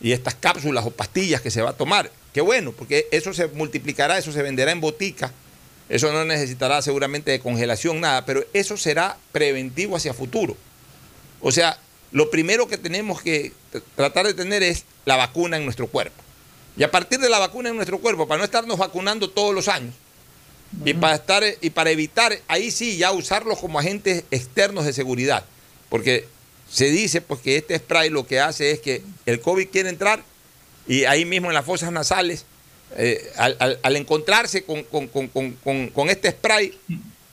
y estas cápsulas o pastillas que se va a tomar. Qué bueno, porque eso se multiplicará, eso se venderá en botica. Eso no necesitará seguramente de congelación, nada, pero eso será preventivo hacia futuro. O sea, lo primero que tenemos que tratar de tener es la vacuna en nuestro cuerpo. Y a partir de la vacuna en nuestro cuerpo, para no estarnos vacunando todos los años, y para, estar, y para evitar, ahí sí, ya usarlos como agentes externos de seguridad. Porque se dice pues, que este spray lo que hace es que el COVID quiere entrar y ahí mismo en las fosas nasales, eh, al, encontrarse con, este spray,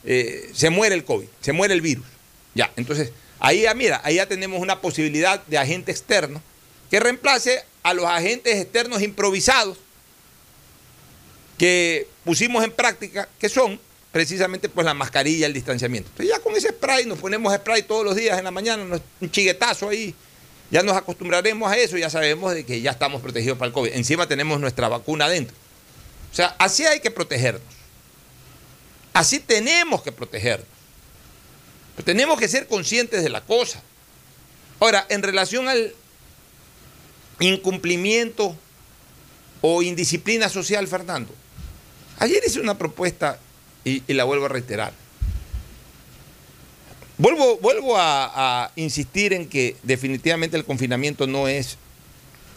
eh, se muere el COVID, se muere el virus. Ya, entonces, ahí ya, mira, ahí ya tenemos una posibilidad de agente externo que reemplace a los agentes externos improvisados que pusimos en práctica, que son precisamente pues la mascarilla, el distanciamiento. Entonces ya con ese spray, nos ponemos spray todos los días en la mañana, un chiguetazo ahí, ya nos acostumbraremos a eso, ya sabemos de que ya estamos protegidos para el COVID. Encima tenemos nuestra vacuna adentro. O sea, así hay que protegernos. Así tenemos que protegernos. Tenemos que ser conscientes de la cosa. Ahora, en relación al incumplimiento o indisciplina social, Fernando, ayer hice una propuesta y, la vuelvo a reiterar. Vuelvo, vuelvo a, insistir en que definitivamente el confinamiento no es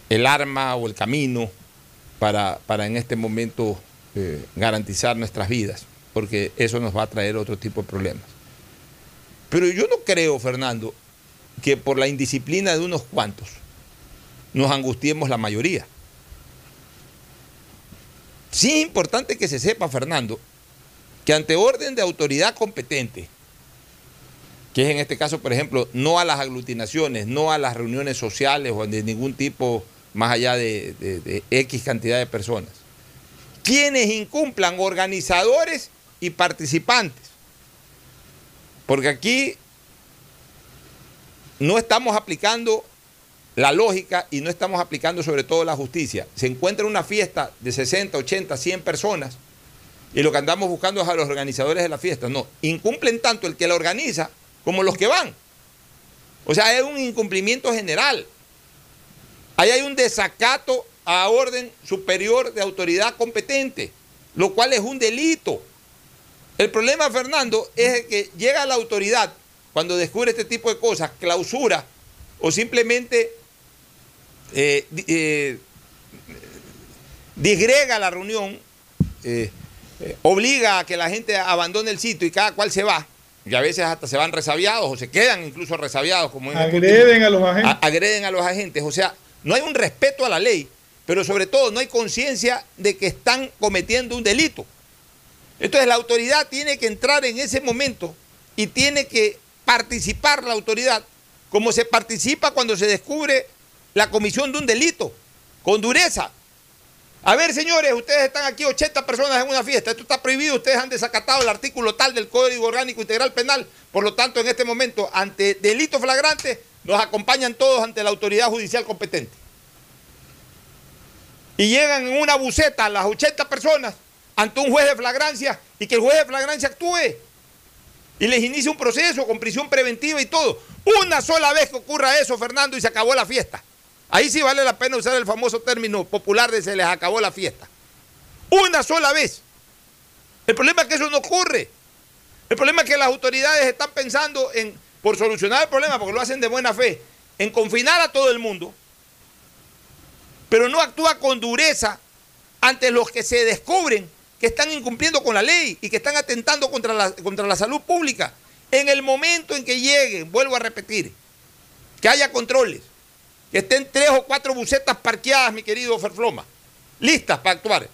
el arma o el camino para, en este momento eh, garantizar nuestras vidas, porque eso nos va a traer otro tipo de problemas. Pero yo no creo, Fernando, que por la indisciplina de unos cuantos nos angustiemos la mayoría. Sí es importante que se sepa, Fernando, que ante orden de autoridad competente, que es en este caso, por ejemplo, no a las aglutinaciones, no a las reuniones sociales o de ningún tipo más allá de, de X cantidad de personas, quienes incumplan organizadores y participantes. Porque aquí no estamos aplicando la lógica y no estamos aplicando sobre todo la justicia. Se encuentra una fiesta de 60, 80, 100 personas y lo que andamos buscando es a los organizadores de la fiesta. No, incumplen tanto el que la organiza como los que van. O sea, es un incumplimiento general. Ahí hay un desacato a orden superior de autoridad competente, lo cual es un delito. El problema, Fernando, es que llega la autoridad cuando descubre este tipo de cosas, clausura o simplemente eh, eh, disgrega la reunión, eh, obliga a que la gente abandone el sitio y cada cual se va, y a veces hasta se van resabiados o se quedan incluso resabiados. Como agreden a los agentes. agreden a los agentes. O sea, no hay un respeto a la ley, pero sobre todo no hay conciencia de que están cometiendo un delito. Entonces la autoridad tiene que entrar en ese momento y tiene que participar la autoridad como se participa cuando se descubre la comisión de un delito, con dureza. A ver, señores, ustedes están aquí 80 personas en una fiesta, esto está prohibido, ustedes han desacatado el artículo tal del Código Orgánico Integral Penal, por lo tanto, en este momento, ante delito flagrante, nos acompañan todos ante la autoridad judicial competente. Y llegan en una buceta las 80 personas ante un juez de flagrancia y que el juez de flagrancia actúe y les inicie un proceso con prisión preventiva y todo. Una sola vez que ocurra eso, Fernando, y se acabó la fiesta. Ahí sí vale la pena usar el famoso término popular de se les acabó la fiesta. Una sola vez. El problema es que eso no ocurre. El problema es que las autoridades están pensando en, por solucionar el problema, porque lo hacen de buena fe, en confinar a todo el mundo, pero no actúa con dureza ante los que se descubren que están incumpliendo con la ley y que están atentando contra la, contra la salud pública. En el momento en que lleguen, vuelvo a repetir, que haya controles, que estén tres o cuatro bucetas parqueadas, mi querido Ferfloma, listas para actuar.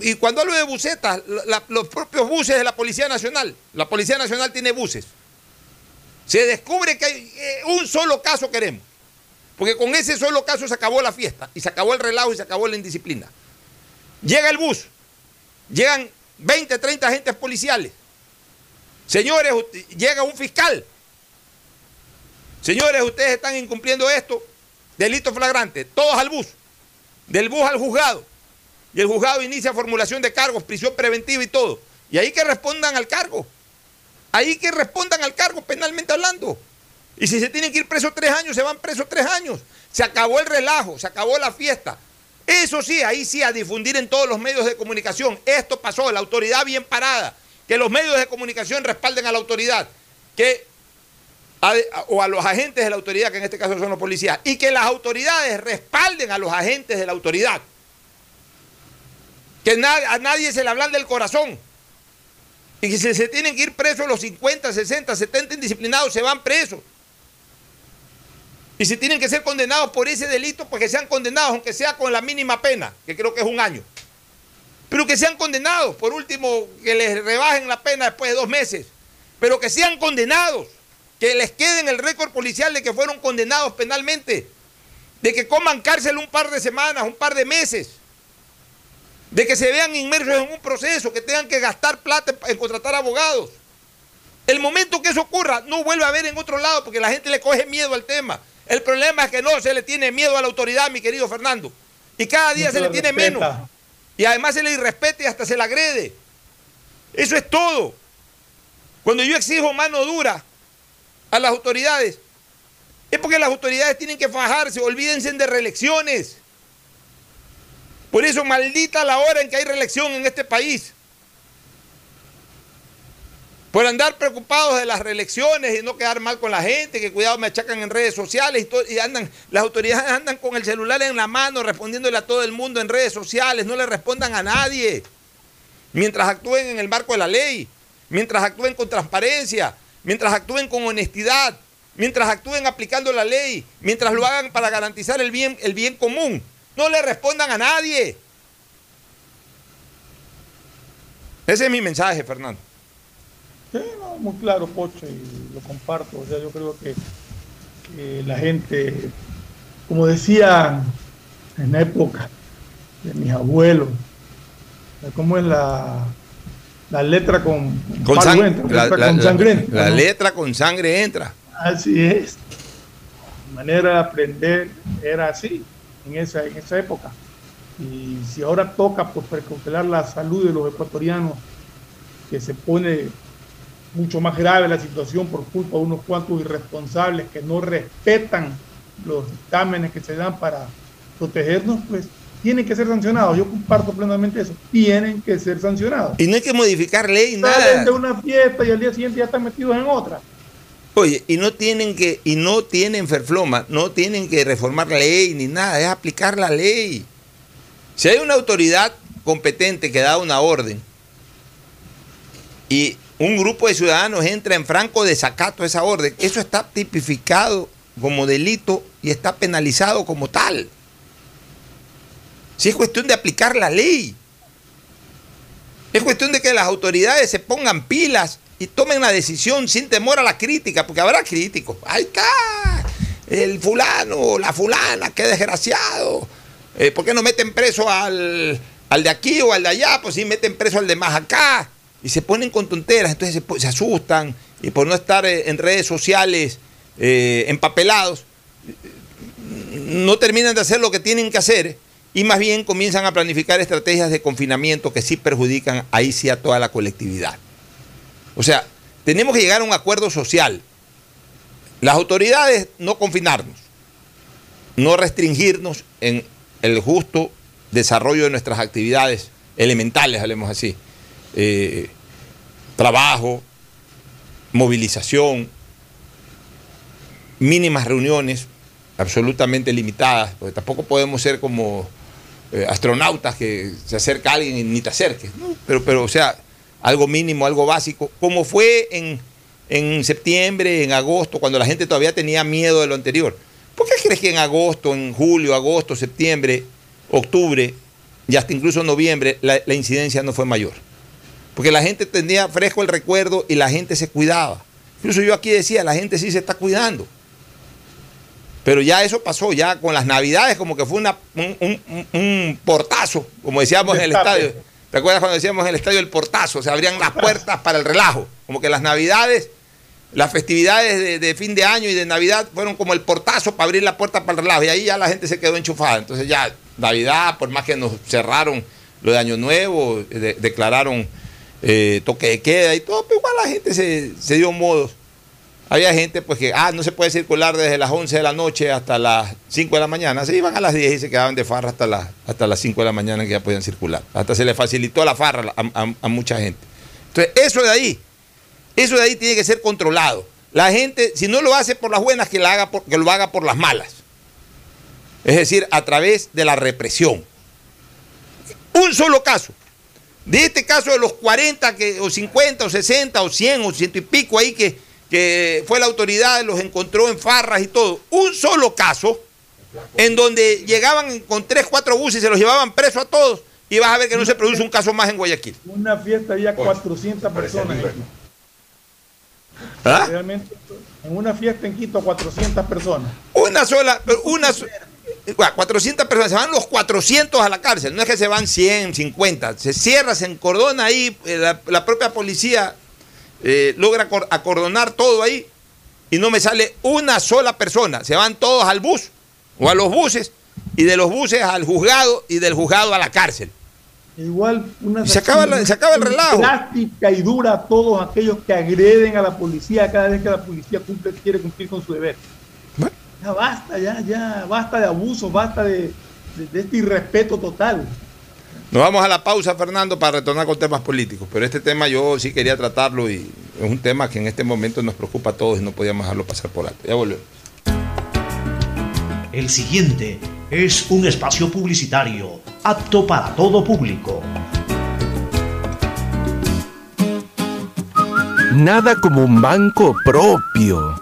Y cuando hablo de bucetas, los propios buses de la Policía Nacional, la Policía Nacional tiene buses. Se descubre que hay eh, un solo caso queremos. Porque con ese solo caso se acabó la fiesta y se acabó el relajo y se acabó la indisciplina. Llega el bus, llegan 20, 30 agentes policiales. Señores, llega un fiscal Señores, ustedes están incumpliendo esto, delito flagrante, todos al bus, del bus al juzgado. Y el juzgado inicia formulación de cargos, prisión preventiva y todo. Y ahí que respondan al cargo. Ahí que respondan al cargo penalmente hablando. Y si se tienen que ir presos tres años, se van presos tres años. Se acabó el relajo, se acabó la fiesta. Eso sí, ahí sí, a difundir en todos los medios de comunicación. Esto pasó, la autoridad bien parada. Que los medios de comunicación respalden a la autoridad. Que o a los agentes de la autoridad, que en este caso son los policías, y que las autoridades respalden a los agentes de la autoridad. Que a nadie se le hablan del corazón. Y que si se tienen que ir presos los 50, 60, 70 indisciplinados, se van presos. Y si tienen que ser condenados por ese delito, pues que sean condenados, aunque sea con la mínima pena, que creo que es un año. Pero que sean condenados, por último, que les rebajen la pena después de dos meses. Pero que sean condenados, que les quede en el récord policial de que fueron condenados penalmente, de que coman cárcel un par de semanas, un par de meses de que se vean inmersos en un proceso, que tengan que gastar plata en contratar abogados. El momento que eso ocurra, no vuelve a haber en otro lado porque la gente le coge miedo al tema. El problema es que no se le tiene miedo a la autoridad, mi querido Fernando. Y cada día se, le tiene menos. Y además se le irrespete y hasta se le agrede. Eso es todo. Cuando yo exijo mano dura a las autoridades, es porque las autoridades tienen que fajarse, olvídense de reelecciones. Por eso maldita la hora en que hay reelección en este país. Por andar preocupados de las reelecciones y no quedar mal con la gente, que cuidado me achacan en redes sociales y, andan, las autoridades andan con el celular en la mano respondiéndole a todo el mundo en redes sociales, no le respondan a nadie. Mientras actúen en el marco de la ley, mientras actúen con transparencia, mientras actúen con honestidad, mientras actúen aplicando la ley, mientras lo hagan para garantizar el bien, el bien común. No le respondan a nadie. Ese es mi mensaje, Fernando. Sí, muy claro, Pocho, y lo comparto. O sea, yo creo que, la gente, como decía en la época de mis abuelos, ¿cómo es la, la letra con, con, sangre entra, la, sangre La letra con sangre entra. Así es. La manera de aprender era así en esa, en esa época. Y si ahora toca pues, precautelar la salud de los ecuatorianos, que se pone mucho más grave la situación por culpa de unos cuantos irresponsables que no respetan los dictámenes que se dan para protegernos, pues tienen que ser sancionados. Yo comparto plenamente eso. Tienen que ser sancionados. Y no hay que modificar ley, nada. de una fiesta y al día siguiente ya están metidos en otra. Oye, y no tienen que, y no tienen Ferfloma, no tienen que reformar la ley ni nada, es aplicar la ley. Si hay una autoridad competente que da una orden y un grupo de ciudadanos entra en franco desacato a esa orden, eso está tipificado como delito y está penalizado como tal. Si es cuestión de aplicar la ley. Es cuestión de que las autoridades se pongan pilas y tomen la decisión sin temor a la crítica, porque habrá críticos. ¡Ay, está! El fulano, la fulana, qué desgraciado. Eh, ¿Por qué no meten preso al, de aquí o al de allá? Pues sí, meten preso al de más acá. Y se ponen con tonteras, entonces se, asustan. Y por no estar eh, en redes sociales eh, empapelados, no terminan de hacer lo que tienen que hacer y más bien comienzan a planificar estrategias de confinamiento que sí perjudican ahí sí a toda la colectividad. O sea, tenemos que llegar a un acuerdo social. Las autoridades no confinarnos, no restringirnos en el justo desarrollo de nuestras actividades elementales, hablemos así. Eh, trabajo, movilización, mínimas reuniones absolutamente limitadas, porque tampoco podemos ser como eh, astronautas que se acerca a alguien y ni te acerques, pero, pero o sea, algo mínimo, algo básico, como fue en, en septiembre, en agosto, cuando la gente todavía tenía miedo de lo anterior. ¿Por qué crees que en agosto, en julio, agosto, septiembre, octubre y hasta incluso noviembre la, la, incidencia no fue mayor? Porque la gente tenía fresco el recuerdo y la gente se cuidaba. Incluso yo aquí decía, la gente sí se está cuidando. Pero ya eso pasó, ya con las navidades como que fue una, un, un portazo, como decíamos en el estadio ¿Te acuerdas cuando decíamos en el estadio el portazo? Se abrían las puertas para el relajo. Como que las navidades, las festividades de, fin de año y de Navidad fueron como el portazo para abrir la puerta para el relajo. Y ahí ya la gente se quedó enchufada. Entonces ya Navidad, por más que nos cerraron lo de Año Nuevo, declararon eh, toque de queda y todo, pero igual la gente se, dio modos. Había gente pues que, ah, no se puede circular desde las 11 de la noche hasta las 5 de la mañana. Se iban a las 10 y se quedaban de farra hasta, las hasta las 5 de la mañana que ya podían circular. Hasta se le facilitó la farra a, mucha gente. Entonces, eso de ahí, eso de ahí tiene que ser controlado. la gente, si no lo hace por las buenas, que, la haga que lo haga por las malas. Es decir, a través de la represión. Un solo caso. De este caso de los 40, que, o 50, o 60, o 100, o ciento y pico ahí que, que fue la autoridad, los encontró en farras y todo. Un solo caso en donde llegaban con 3, 4 buses y se los llevaban presos a todos. Y vas a ver que no se produce un caso más en Guayaquil. Una fiesta había 400 personas. ¿Ah? Realmente, en una fiesta en Quito, 400 personas. Una sola, una, 400 personas, se van los 400 a la cárcel, no es que se van 100, 50, se cierra, se encordona ahí, eh, la, propia policía eh, logra acordonar todo ahí y no me sale una sola persona, se van todos al bus o a los buses y de los buses al juzgado y del juzgado a la cárcel. Igual una se acaba, se acaba el relajo. Plástica y dura a todos aquellos que agreden a la policía cada vez que la policía cumple, quiere cumplir con su deber. Ya basta, ya, ya, basta de abuso, basta de, este irrespeto total. Nos vamos a la pausa, Fernando, para retornar con temas políticos. Pero este tema yo sí quería tratarlo y es un tema que en este momento nos preocupa a todos y no podíamos dejarlo pasar por alto. Ya volvemos. El siguiente es un espacio publicitario apto para todo público. Nada como un banco propio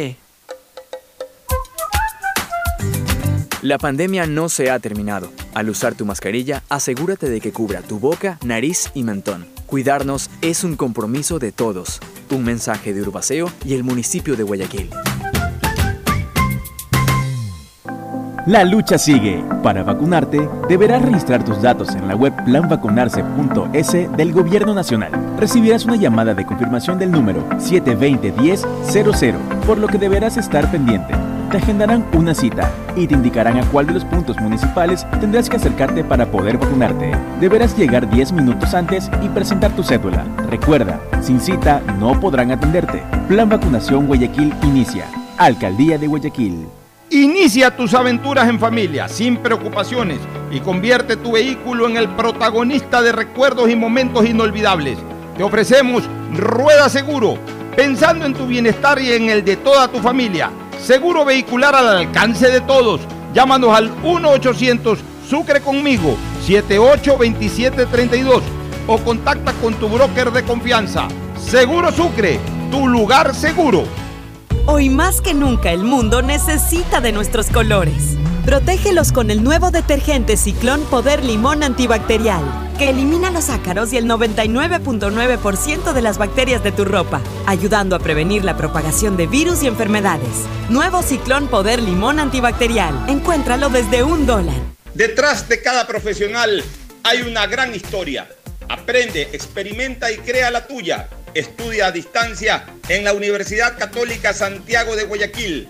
la pandemia no se ha terminado. Al usar tu mascarilla, asegúrate de que cubra tu boca, nariz y mentón. Cuidarnos es un compromiso de todos. Un mensaje de Urbaceo y el municipio de Guayaquil. La lucha sigue. Para vacunarte, deberás registrar tus datos en la web planvacunarse.es del Gobierno Nacional. Recibirás una llamada de confirmación del número 720-1000, por lo que deberás estar pendiente. Te agendarán una cita y te indicarán a cuál de los puntos municipales tendrás que acercarte para poder vacunarte. Deberás llegar 10 minutos antes y presentar tu cédula. Recuerda, sin cita no podrán atenderte. Plan Vacunación Guayaquil inicia. Alcaldía de Guayaquil. Inicia tus aventuras en familia, sin preocupaciones, y convierte tu vehículo en el protagonista de recuerdos y momentos inolvidables. Te ofrecemos Rueda Seguro, pensando en tu bienestar y en el de toda tu familia. Seguro vehicular al alcance de todos. Llámanos al 1-800 Sucre conmigo, 782732 o contacta con tu broker de confianza. Seguro Sucre, tu lugar seguro. Hoy más que nunca el mundo necesita de nuestros colores. Protégelos con el nuevo detergente Ciclón Poder Limón Antibacterial, que elimina los ácaros y el 99.9% de las bacterias de tu ropa, ayudando a prevenir la propagación de virus y enfermedades. Nuevo Ciclón Poder Limón Antibacterial. Encuéntralo desde un dólar. Detrás de cada profesional hay una gran historia. Aprende, experimenta y crea la tuya. Estudia a distancia en la Universidad Católica Santiago de Guayaquil.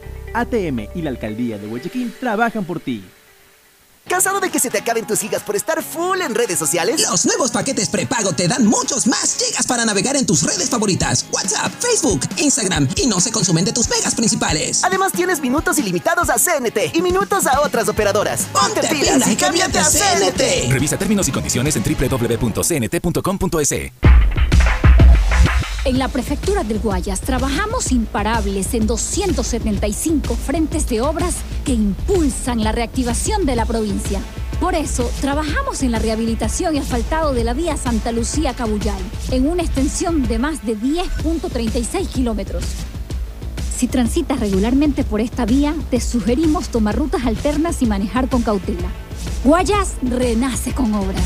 ATM y la Alcaldía de Guayaquil trabajan por ti. ¿Cansado de que se te acaben tus gigas por estar full en redes sociales? Los nuevos paquetes prepago te dan muchos más gigas para navegar en tus redes favoritas. WhatsApp, Facebook, Instagram y no se consumen de tus megas principales. Además tienes minutos ilimitados a CNT y minutos a otras operadoras. Ponte, pilas y cámbiate a CNT. Revisa términos y condiciones en www.cnt.com.es. En la prefectura del Guayas trabajamos imparables en 275 frentes de obras que impulsan la reactivación de la provincia. Por eso, trabajamos en la rehabilitación y asfaltado de la vía Santa Lucía Cabullay, en una extensión de más de 10.36 kilómetros. Si transitas regularmente por esta vía, te sugerimos tomar rutas alternas y manejar con cautela. Guayas renace con obras.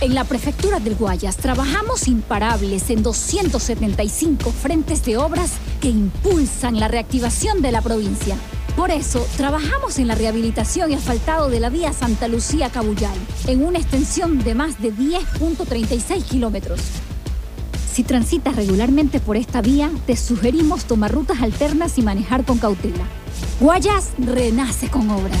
En la prefectura del Guayas trabajamos imparables en 275 frentes de obras que impulsan la reactivación de la provincia. Por eso, trabajamos en la rehabilitación y asfaltado de la vía Santa Lucía Cabullay, en una extensión de más de 10.36 kilómetros. Si transitas regularmente por esta vía, te sugerimos tomar rutas alternas y manejar con cautela. Guayas renace con obras.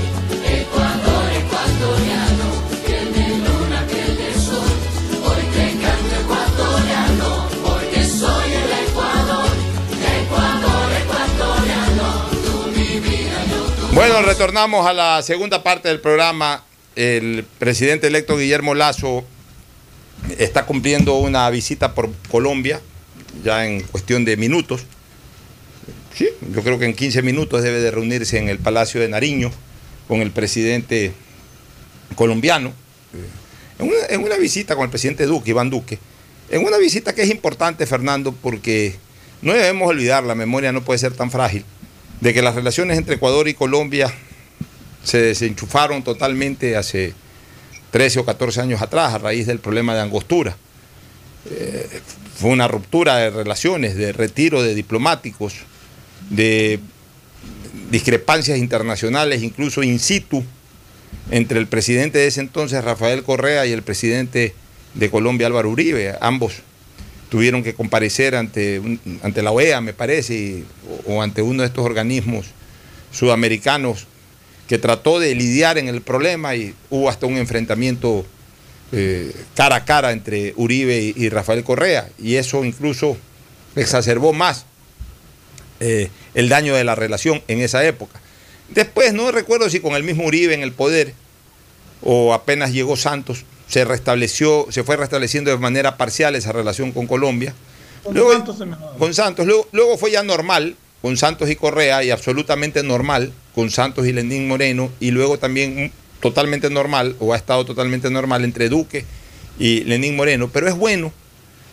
Retornamos a la segunda parte del programa. El presidente electo Guillermo Lazo está cumpliendo una visita por Colombia, ya en cuestión de minutos. Sí, yo creo que en 15 minutos debe de reunirse en el Palacio de Nariño con el presidente colombiano. En una, en una visita con el presidente Duque, Iván Duque. En una visita que es importante, Fernando, porque no debemos olvidar, la memoria no puede ser tan frágil, de que las relaciones entre Ecuador y Colombia se desenchufaron totalmente hace 13 o 14 años atrás a raíz del problema de Angostura. Eh, fue una ruptura de relaciones, de retiro de diplomáticos, de discrepancias internacionales, incluso in situ, entre el presidente de ese entonces, Rafael Correa, y el presidente de Colombia, Álvaro Uribe. Ambos tuvieron que comparecer ante, ante la OEA, me parece, o, ante uno de estos organismos sudamericanos que trató de lidiar en el problema y hubo hasta un enfrentamiento eh, cara a cara entre Uribe y, y Rafael Correa. Y eso incluso exacerbó más eh, el daño de la relación en esa época. Después, no recuerdo si con el mismo Uribe en el poder o apenas llegó Santos, se restableció, se fue restableciendo de manera parcial esa relación con Colombia. Con Luego- Santos se con Santos. Luego, luego fue ya normal con Santos y Correa y absolutamente normal con Santos y Lenín Moreno y luego también totalmente normal o ha estado totalmente normal entre Duque y Lenín Moreno. Pero es bueno,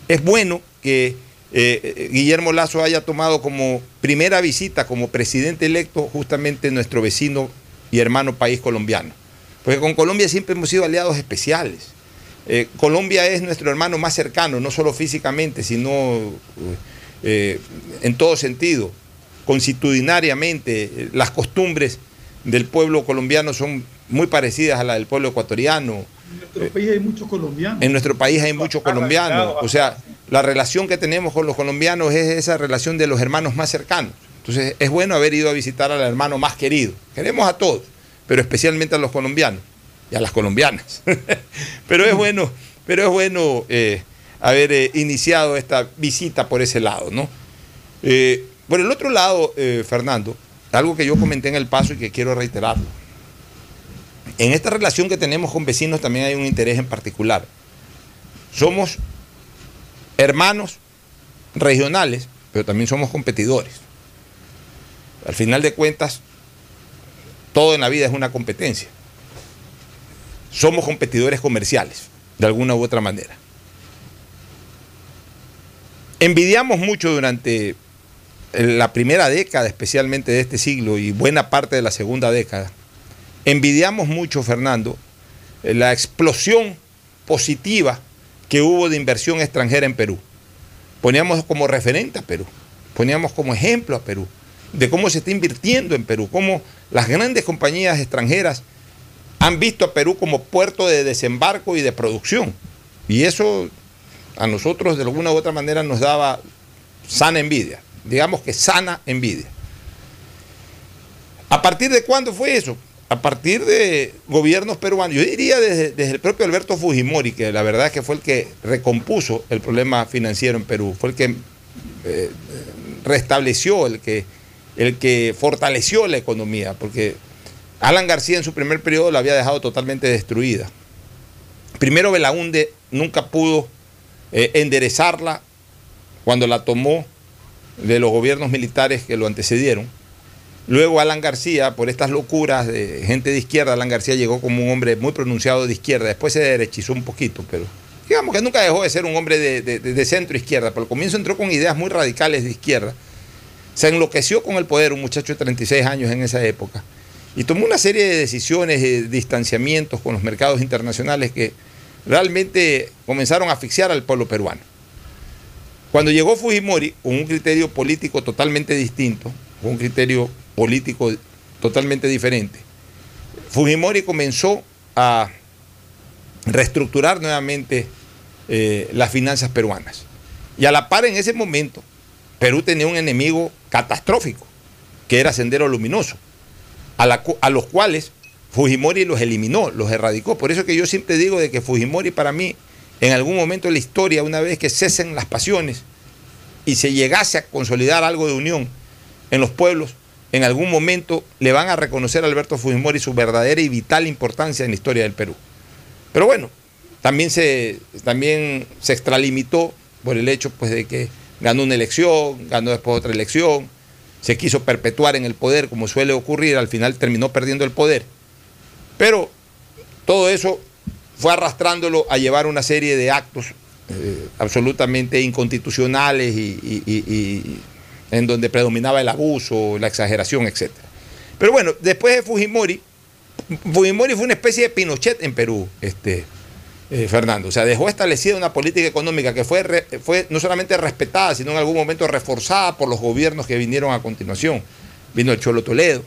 es bueno que eh, eh, Guillermo Lazo haya tomado como primera visita como presidente electo justamente nuestro vecino y hermano país colombiano. Porque con Colombia siempre hemos sido aliados especiales. Eh, Colombia es nuestro hermano más cercano, no solo físicamente, sino eh, en todo sentido. Constitucionariamente, eh, las costumbres del pueblo colombiano son muy parecidas a las del pueblo ecuatoriano. En nuestro país hay muchos colombianos. En nuestro país hay muchos colombianos. O sea, la relación que tenemos con los colombianos es esa relación de los hermanos más cercanos. Entonces, es bueno haber ido a visitar al hermano más querido. Queremos a todos, pero especialmente a los colombianos y a las colombianas. pero es bueno, pero es bueno eh, haber eh, iniciado esta visita por ese lado, ¿no? Eh, por el otro lado, Fernando, algo que yo comenté en el paso y que quiero reiterarlo. En esta relación que tenemos con vecinos también hay un interés en particular. Somos hermanos regionales, pero también somos competidores. Al final de cuentas, todo en la vida es una competencia. Somos competidores comerciales, de alguna u otra manera. Envidiamos mucho durante la primera década, especialmente de este siglo, y buena parte de la segunda década, envidiamos mucho, Fernando, la explosión positiva que hubo de inversión extranjera en Perú. Poníamos como referente a Perú, poníamos como ejemplo a Perú, de cómo se está invirtiendo en Perú, cómo las grandes compañías extranjeras han visto a Perú como puerto de desembarco y de producción. Y eso a nosotros de alguna u otra manera nos daba sana envidia, digamos que sana envidia. ¿A partir de cuándo fue eso? A partir de gobiernos peruanos, yo diría desde, desde el propio Alberto Fujimori, que la verdad es que fue el que recompuso el problema financiero en Perú, fue el que eh, restableció, el que, el que fortaleció la economía, porque Alan García en su primer periodo la había dejado totalmente destruida. Primero Belaunde nunca pudo eh, enderezarla cuando la tomó de los gobiernos militares que lo antecedieron. Luego Alan García, por estas locuras de gente de izquierda, Alan García llegó como un hombre muy pronunciado de izquierda, después se derechizó un poquito, pero digamos que nunca dejó de ser un hombre de, centro izquierda, por el comienzo entró con ideas muy radicales de izquierda, se enloqueció con el poder, un muchacho de 36 años en esa época, y tomó una serie de decisiones, de distanciamientos con los mercados internacionales que realmente comenzaron a asfixiar al pueblo peruano. Cuando llegó Fujimori, con un criterio político totalmente distinto, con un criterio político totalmente diferente, Fujimori comenzó a reestructurar nuevamente eh, las finanzas peruanas. Y a la par en ese momento, Perú tenía un enemigo catastrófico, que era Sendero Luminoso, a, los cuales Fujimori los eliminó, los erradicó. Por eso que yo siempre digo de que Fujimori para mí, en algún momento de la historia, una vez que cesen las pasiones y se llegase a consolidar algo de unión en los pueblos, en algún momento le van a reconocer a Alberto Fujimori su verdadera y vital importancia en la historia del Perú. Pero bueno, también se, también se extralimitó por el hecho pues, de que ganó una elección, ganó después otra elección, se quiso perpetuar en el poder como suele ocurrir, al final terminó perdiendo el poder. Pero todo eso fue arrastrándolo a llevar una serie de actos eh, absolutamente inconstitucionales y, en donde predominaba el abuso, la exageración, etc. Pero bueno, después de Fujimori, Fujimori fue una especie de Pinochet en Perú, este, eh, Fernando. O sea, dejó establecida una política económica que fue, no solamente respetada, sino en algún momento reforzada por los gobiernos que vinieron a continuación. Vino el Cholo Toledo,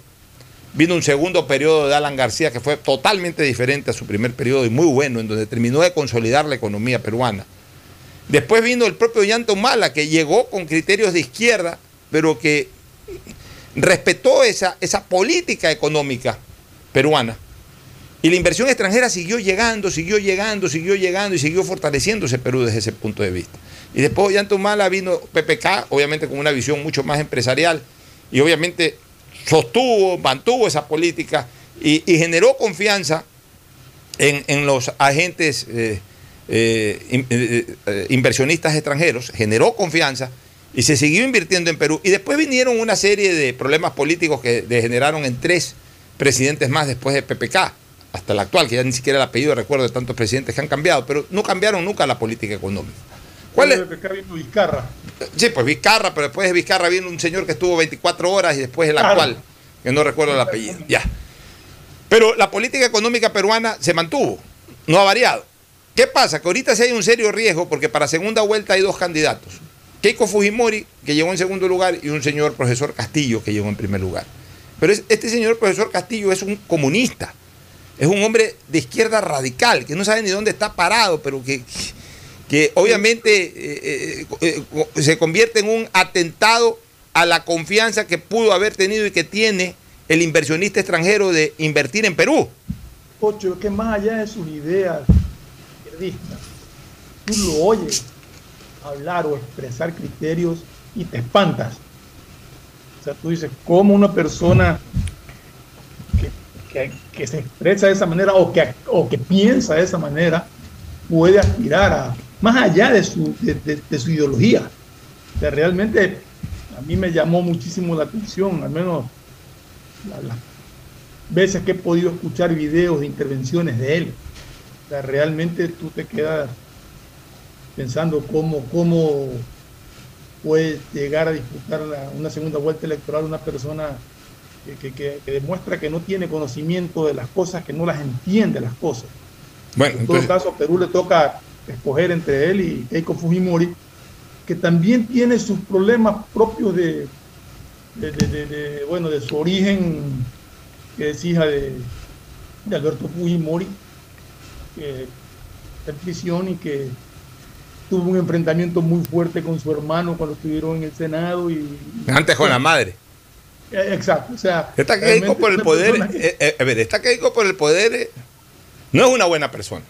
vino un segundo periodo de Alan García que fue totalmente diferente a su primer periodo y muy bueno, en donde terminó de consolidar la economía peruana. Después vino el propio Llanto Mala, que llegó con criterios de izquierda, pero que respetó esa, esa política económica peruana y la inversión extranjera siguió llegando, siguió llegando, siguió llegando y siguió fortaleciéndose Perú desde ese punto de vista. Y después ya Mala vino PPK, obviamente con una visión mucho más empresarial y obviamente sostuvo, mantuvo esa política y, generó confianza en, los agentes eh, eh, eh, inversionistas extranjeros, generó confianza y se siguió invirtiendo en Perú. Y después vinieron una serie de problemas políticos que degeneraron en tres presidentes más después de PPK hasta la actual, que ya ni siquiera el apellido recuerdo de tantos presidentes que han cambiado, pero no cambiaron nunca la política económica. ¿Cuál es? vino Vizcarra. Sí, pues Vizcarra, pero después de Vizcarra vino un señor que estuvo 24 horas y después el actual, que no recuerdo el apellido. Ya. Pero la política económica peruana se mantuvo, no ha variado. ¿Qué pasa? Que ahorita sí hay un serio riesgo porque para segunda vuelta hay dos candidatos. Keiko Fujimori, que llegó en segundo lugar, y un señor profesor Castillo, que llegó en primer lugar. Pero este señor profesor Castillo es un comunista es un hombre de izquierda radical, que no sabe ni dónde está parado, pero que, que obviamente eh, eh, eh, se convierte en un atentado a la confianza que pudo haber tenido y que tiene el inversionista extranjero de invertir en Perú. Ocho, que más allá de sus ideas izquierdistas, tú lo oyes hablar o expresar criterios y te espantas. O sea, tú dices, ¿cómo una persona que, se expresa de esa manera o que, o que piensa de esa manera puede aspirar a, más allá de su, de, su ideología. O realmente a mí me llamó muchísimo la atención, al menos las veces que he podido escuchar videos de intervenciones de él. O realmente tú te quedas pensando cómo, cómo puede llegar a disputar una segunda vuelta electoral una persona que, demuestra que no tiene conocimiento de las cosas, que no las entiende las cosas. Bueno, en todo caso, a Perú le toca escoger entre él y Keiko Fujimori, que también tiene sus problemas propios de, de, bueno, de su origen, que es hija de, Alberto Fujimori, que está en prisión y que tuvo un enfrentamiento muy fuerte con su hermano cuando estuvieron en el Senado. y Antes con la madre. Eh, exacto, o sea. Esta Keiko por el poder, eh, eh, a ver, esta Keiko por el poder no es una buena persona.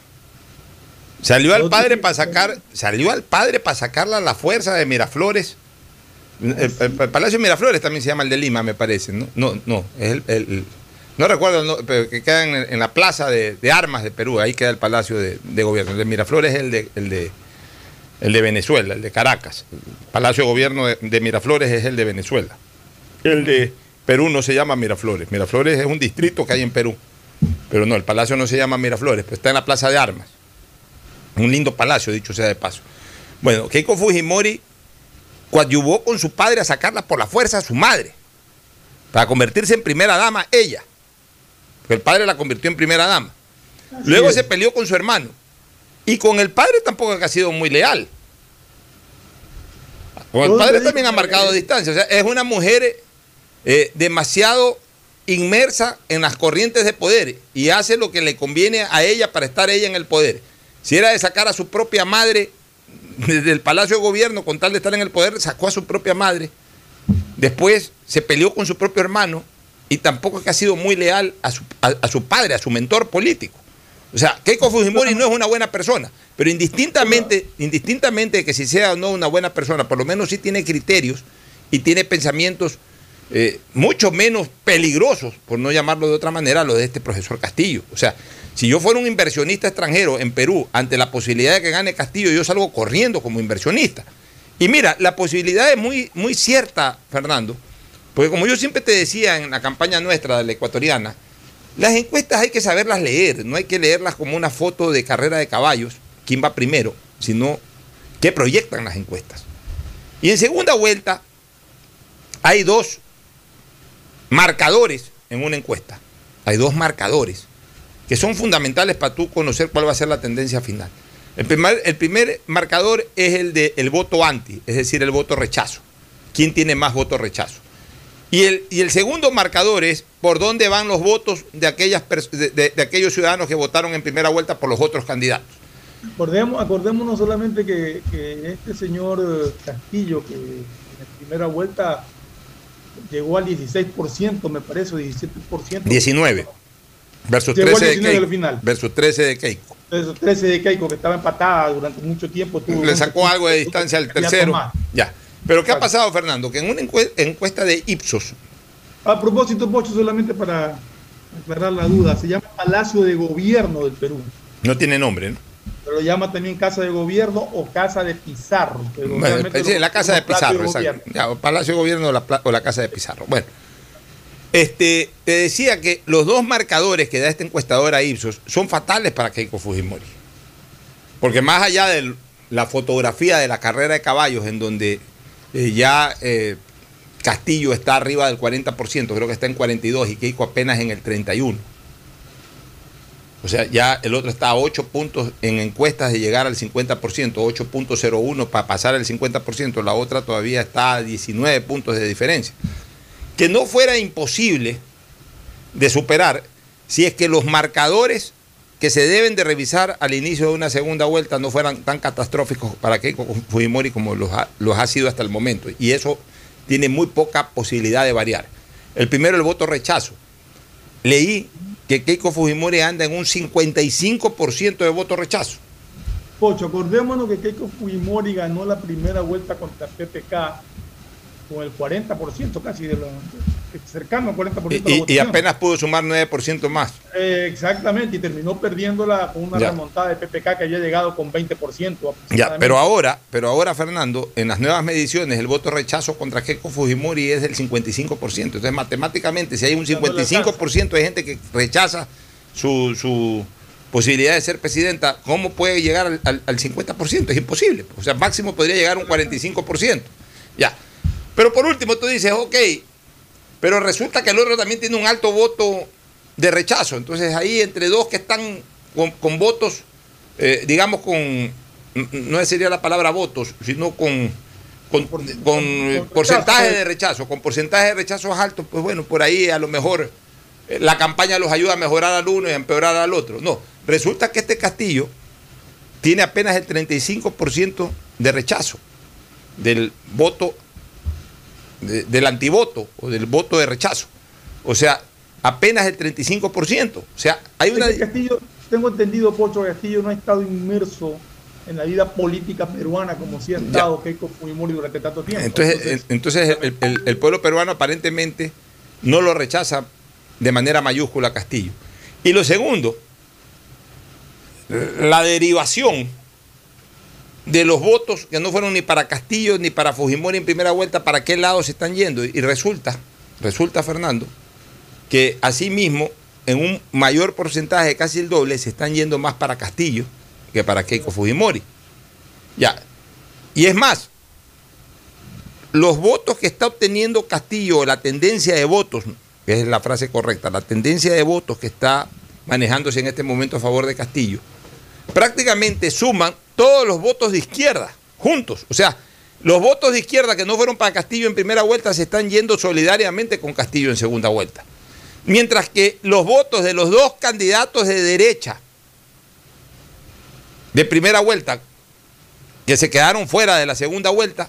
Salió al padre para sacar, salió al padre para sacarla a la fuerza de Miraflores. El, Palacio de Miraflores también se llama el de Lima, me parece. No, no, no es el, no recuerdo, pero que queda en, la plaza de, armas de Perú, ahí queda el Palacio de, Gobierno. El de Miraflores es el de, el de, el de Venezuela, el de Caracas. El Palacio de Gobierno de Miraflores es el de Venezuela. El de Perú no se llama Miraflores. Miraflores es un distrito que hay en Perú. Pero no, el palacio no se llama Miraflores, pues está en la Plaza de Armas. Un lindo palacio, dicho sea de paso. Bueno, Keiko Fujimori coadyuvó con su padre a sacarla por la fuerza a su madre, para convertirse en primera dama ella. Porque el padre la convirtió en primera dama. Luego se peleó con su hermano. Y con el padre tampoco ha sido muy leal. Con el padre también ha marcado distancia. O sea, es una mujer eh, demasiado inmersa en las corrientes de poder y hace lo que le conviene a ella para estar ella en el poder. Si era de sacar a su propia madre desde el Palacio de Gobierno con tal de estar en el poder, sacó a su propia madre. Después se peleó con su propio hermano y tampoco es que ha sido muy leal a su, a su padre, a su mentor político. O sea, Keiko Fujimori no es una buena persona, pero indistintamente, indistintamente de que si sea o no una buena persona, por lo menos sí tiene criterios y tiene pensamientos eh, mucho menos peligrosos, por no llamarlo de otra manera, lo de este profesor Castillo. O sea, si yo fuera un inversionista extranjero en Perú, ante la posibilidad de que gane Castillo, yo salgo corriendo como inversionista. Y mira, la posibilidad es muy, muy cierta, Fernando, porque como yo siempre te decía en la campaña nuestra de la ecuatoriana, las encuestas hay que saberlas leer, no hay que leerlas como una foto de carrera de caballos, quién va primero, sino qué proyectan las encuestas. Y en segunda vuelta hay dos marcadores en una encuesta. Hay dos marcadores que son fundamentales para tú conocer cuál va a ser la tendencia final. El primer, el primer marcador es el del el voto anti, es decir, el voto rechazo. ¿Quién tiene más voto rechazo? Y el, y el segundo marcador es por dónde van los votos de, aquellas de, de, aquellos ciudadanos que votaron en primera vuelta por los otros candidatos. Acordémonos solamente que, que este señor Castillo, que en primera vuelta llegó al 16%, me parece, 17%. 19. Versus 13 de Keiko. Final. Versus 13 de Keiko. Versus 13 de Keiko, que estaba empatada durante mucho tiempo. Le sacó algo de distancia al tercero. Ya. Pero ¿qué ha pasado, Fernando? Que en una encuesta de Ipsos. A propósito, Pocho, solamente para aclarar la duda, se llama Palacio de Gobierno del Perú. No tiene nombre, ¿no? Pero lo llama también Casa de Gobierno o Casa de Pizarro. bueno, sí, la Casa de Pizarro, exacto. Palacio de Gobierno o la, o la Casa de Pizarro. Bueno. Este, te decía que los dos marcadores que da esta encuestadora Ipsos son fatales para Keiko Fujimori. Porque más allá de la fotografía de la carrera de caballos, en donde eh, ya eh, Castillo está arriba del 40%, creo que está en 42% y Keiko apenas en el 31%. O sea, ya el otro está a 8 puntos en encuestas de llegar al 50%, 8.01 para pasar al 50%, la otra todavía está a 19 puntos de diferencia que no fuera imposible de superar si es que los marcadores que se deben de revisar al inicio de una segunda vuelta no fueran tan catastróficos para Keiko Fujimori como los ha, los ha sido hasta el momento. Y eso tiene muy poca posibilidad de variar. El primero, el voto rechazo. Leí que Keiko Fujimori anda en un 55% de voto rechazo. Pocho, acordémonos que Keiko Fujimori ganó la primera vuelta contra PPK con el 40% casi de lo cercano al 40% de la y, y apenas pudo sumar 9% más. Eh, exactamente, y terminó perdiéndola con una remontada de PPK que había llegado con 20%. Ya, pero ahora, pero ahora, Fernando, en las nuevas mediciones, el voto rechazo contra Keiko Fujimori es del 55%. Entonces, matemáticamente, si hay un 55% de gente que rechaza su, su posibilidad de ser presidenta, ¿cómo puede llegar al, al, al 50%? Es imposible. O sea, máximo podría llegar a un 45%. Ya. Pero por último tú dices, ok, pero resulta que el otro también tiene un alto voto de rechazo. Entonces ahí entre dos que están con, votos, eh, digamos con, no sería la palabra votos, sino con, con, porcentaje de rechazo, con porcentaje de rechazos altos, pues bueno, por ahí a lo mejor eh, la campaña los ayuda a mejorar al uno y a empeorar al otro. No, resulta que este Castillo tiene apenas el 35% de rechazo del voto del antivoto o del voto de rechazo. O sea, apenas el 35%. O sea, hay una... Castillo, tengo entendido, Pocho Castillo no ha estado inmerso en la vida política peruana como si ha estado Keiko Fujimori durante tanto tiempo. Entonces, entonces, el, pueblo peruano aparentemente no lo rechaza de manera mayúscula a Castillo. Y lo segundo, la derivación de los votos que no fueron ni para Castillo ni para Fujimori en primera vuelta, ¿para qué lado se están yendo? Y resulta, resulta, Fernando, que asimismo, en un mayor porcentaje, casi el doble, se están yendo más para Castillo que para Keiko Fujimori. Ya. Y es más, los votos que está obteniendo Castillo, la tendencia de votos, que es la frase correcta, la tendencia de votos que está manejándose en este momento a favor de Castillo, prácticamente suman todos los votos de izquierda juntos. O sea, los votos de izquierda que no fueron para Castillo en primera vuelta se están yendo solidariamente con Castillo en segunda vuelta. Mientras que los votos de los dos candidatos de derecha de primera vuelta, que se quedaron fuera de la segunda vuelta,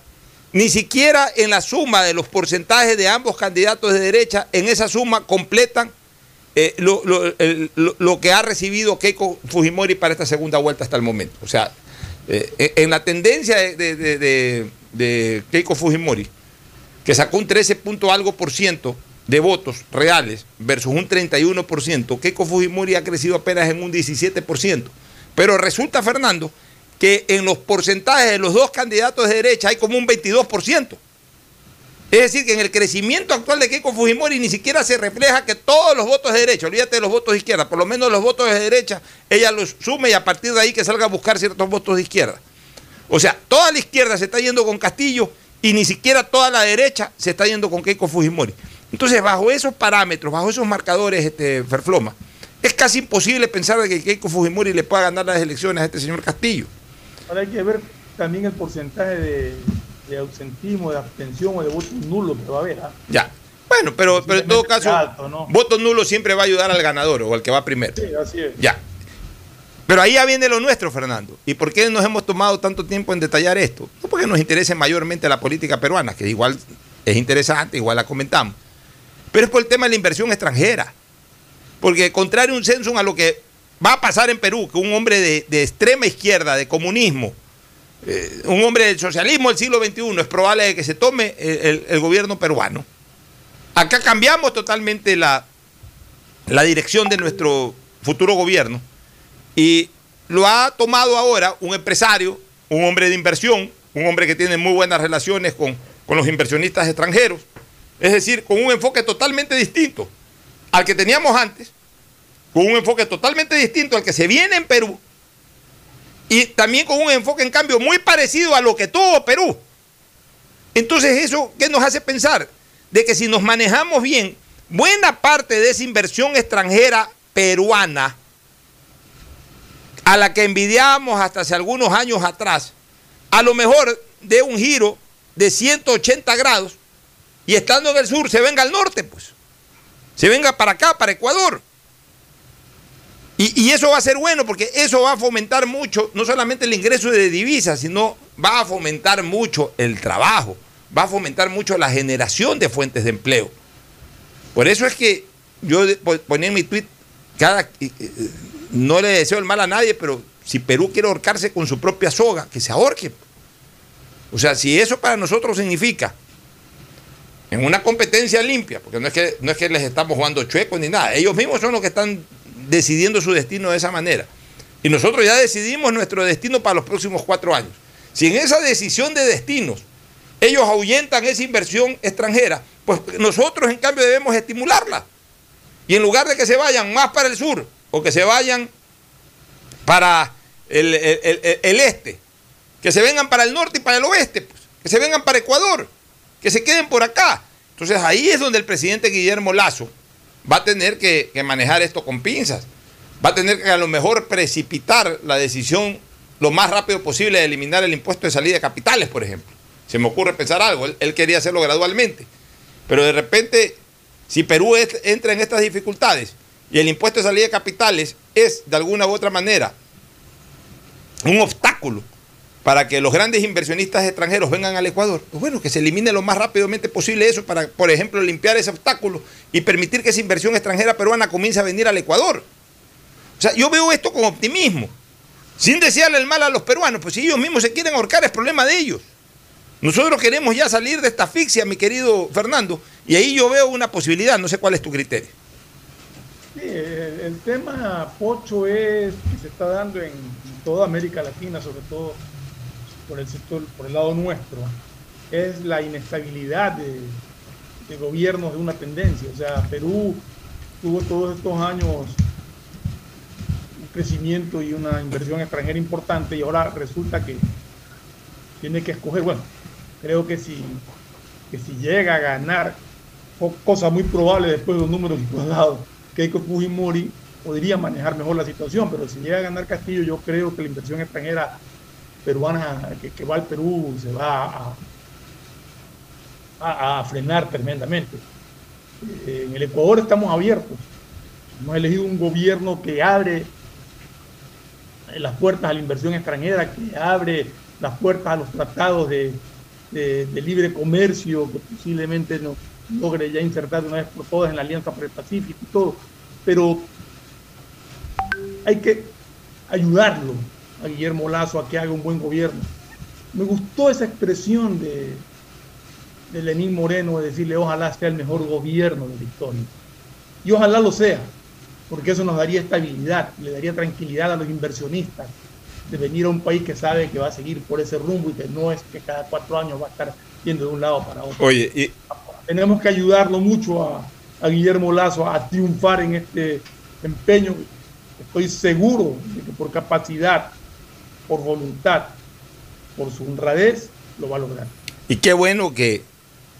ni siquiera en la suma de los porcentajes de ambos candidatos de derecha, en esa suma completan eh, lo, que ha recibido Keiko Fujimori para esta segunda vuelta hasta el momento. O sea, eh, en la tendencia de, Keiko Fujimori, que sacó un 13 punto algo por ciento de votos reales versus un 31%, Keiko Fujimori ha crecido apenas en un 17%. Pero resulta, Fernando, que en los porcentajes de los dos candidatos de derecha hay como un 22%. Es decir, que en el crecimiento actual de Keiko Fujimori ni siquiera se refleja que todos los votos de derecha, olvídate de los votos de izquierda, por lo menos los votos de derecha, ella los sume y a partir de ahí que salga a buscar ciertos votos de izquierda. O sea, toda la izquierda se está yendo con Castillo y ni siquiera toda la derecha se está yendo con Keiko Fujimori. Entonces, bajo esos parámetros, bajo esos marcadores, este, Ferfloma, es casi imposible pensar de que Keiko Fujimori le pueda ganar las elecciones a este señor Castillo. Ahora hay que ver también el porcentaje de, de ausentismo, de abstención o de votos nulos que va a haber. ¿ah? Ya. Bueno, pero, pero en todo caso, alto, ¿no? voto nulo siempre va a ayudar al ganador o al que va primero. Sí, así es. Ya. Pero ahí ya viene lo nuestro, Fernando. ¿Y por qué nos hemos tomado tanto tiempo en detallar esto? No porque nos interese mayormente la política peruana, que igual es interesante, igual la comentamos. Pero es por el tema de la inversión extranjera. Porque contrario a un censo a lo que va a pasar en Perú, que un hombre de, de extrema izquierda, de comunismo, eh, un hombre del socialismo del siglo XXI, es probable que se tome el, el- gobierno peruano. Acá cambiamos totalmente la, la dirección de nuestro futuro gobierno y lo ha tomado ahora un empresario, un hombre de inversión, un hombre que tiene muy buenas relaciones con, con los inversionistas extranjeros, es decir, con un enfoque totalmente distinto al que teníamos antes, con un enfoque totalmente distinto al que se viene en Perú y también con un enfoque en cambio muy parecido a lo que tuvo Perú. Entonces eso, ¿qué nos hace pensar? De que si nos manejamos bien, buena parte de esa inversión extranjera peruana, a la que envidiábamos hasta hace algunos años atrás, a lo mejor de un giro de 180 grados y estando en el sur se venga al norte, pues. Se venga para acá, para Ecuador. Y, eso va a ser bueno porque eso va a fomentar mucho, no solamente el ingreso de divisas, sino va a fomentar mucho el trabajo, va a fomentar mucho la generación de fuentes de empleo. Por eso es que yo ponía en mi tweet, cada, eh, eh, no le deseo el mal a nadie, pero si Perú quiere ahorcarse con su propia soga, que se ahorque. O sea, si eso para nosotros significa en una competencia limpia, porque no es que, no es que les estamos jugando chuecos ni nada, ellos mismos son los que están decidiendo su destino de esa manera. Y nosotros ya decidimos nuestro destino para los próximos cuatro años. Si en esa decisión de destinos ellos ahuyentan esa inversión extranjera, pues nosotros en cambio debemos estimularla. Y en lugar de que se vayan más para el sur o que se vayan para el, este, que se vengan para el norte y para el oeste, pues, que se vengan para Ecuador, que se queden por acá. Entonces ahí es donde el presidente Guillermo Lazo va a tener que, manejar esto con pinzas. Va a tener que a lo mejor precipitar la decisión lo más rápido posible de eliminar el impuesto de salida de capitales, por ejemplo. Se me ocurre pensar algo, él, quería hacerlo gradualmente. Pero de repente, si Perú entra en estas dificultades y el impuesto de salida de capitales es de alguna u otra manera un obstáculo para que los grandes inversionistas extranjeros vengan al Ecuador, pues bueno, que se elimine lo más rápidamente posible eso para, por ejemplo, limpiar ese obstáculo y permitir que esa inversión extranjera peruana comience a venir al Ecuador. O sea, yo veo esto con optimismo, sin desearle el mal a los peruanos, pues si ellos mismos se quieren ahorcar es problema de ellos. Nosotros queremos ya salir de esta asfixia, mi querido Fernando, y ahí yo veo una posibilidad, no sé cuál es tu criterio. Sí, el, tema Pocho es que se está dando en toda América Latina, sobre todo por el sector, por el lado nuestro, es la inestabilidad de, de gobiernos de una tendencia. O sea, Perú tuvo todos estos años un crecimiento y una inversión extranjera importante y ahora resulta que tiene que escoger, bueno, creo que si, que si llega a ganar, co- cosa muy probable después de los números dado, Keiko Fujimori podría manejar mejor la situación, pero si llega a ganar Castillo, yo creo que la inversión extranjera peruana que, va al Perú se va a, frenar tremendamente. Eh, En el Ecuador estamos abiertos. Hemos elegido un gobierno que abre las puertas a la inversión extranjera, que abre las puertas a los tratados de, de- de libre comercio, que posiblemente nos logre ya insertar de una vez por todas en la Alianza para el Pacífico y todo. Pero hay que ayudarlo a Guillermo Lazo a que haga un buen gobierno. Me gustó esa expresión de, de Lenín Moreno es decirle ojalá sea el mejor gobierno de la historia. Y ojalá lo sea, porque eso nos daría estabilidad, le daría tranquilidad a los inversionistas de venir a un país que sabe que va a seguir por ese rumbo y que no es que cada cuatro años va a estar yendo de un lado para otro. Oye, y, Tenemos que ayudarlo mucho a, a Guillermo Lazo a triunfar en este empeño. Estoy seguro de que por capacidad, por voluntad, por su honradez, lo va a lograr. y qué bueno que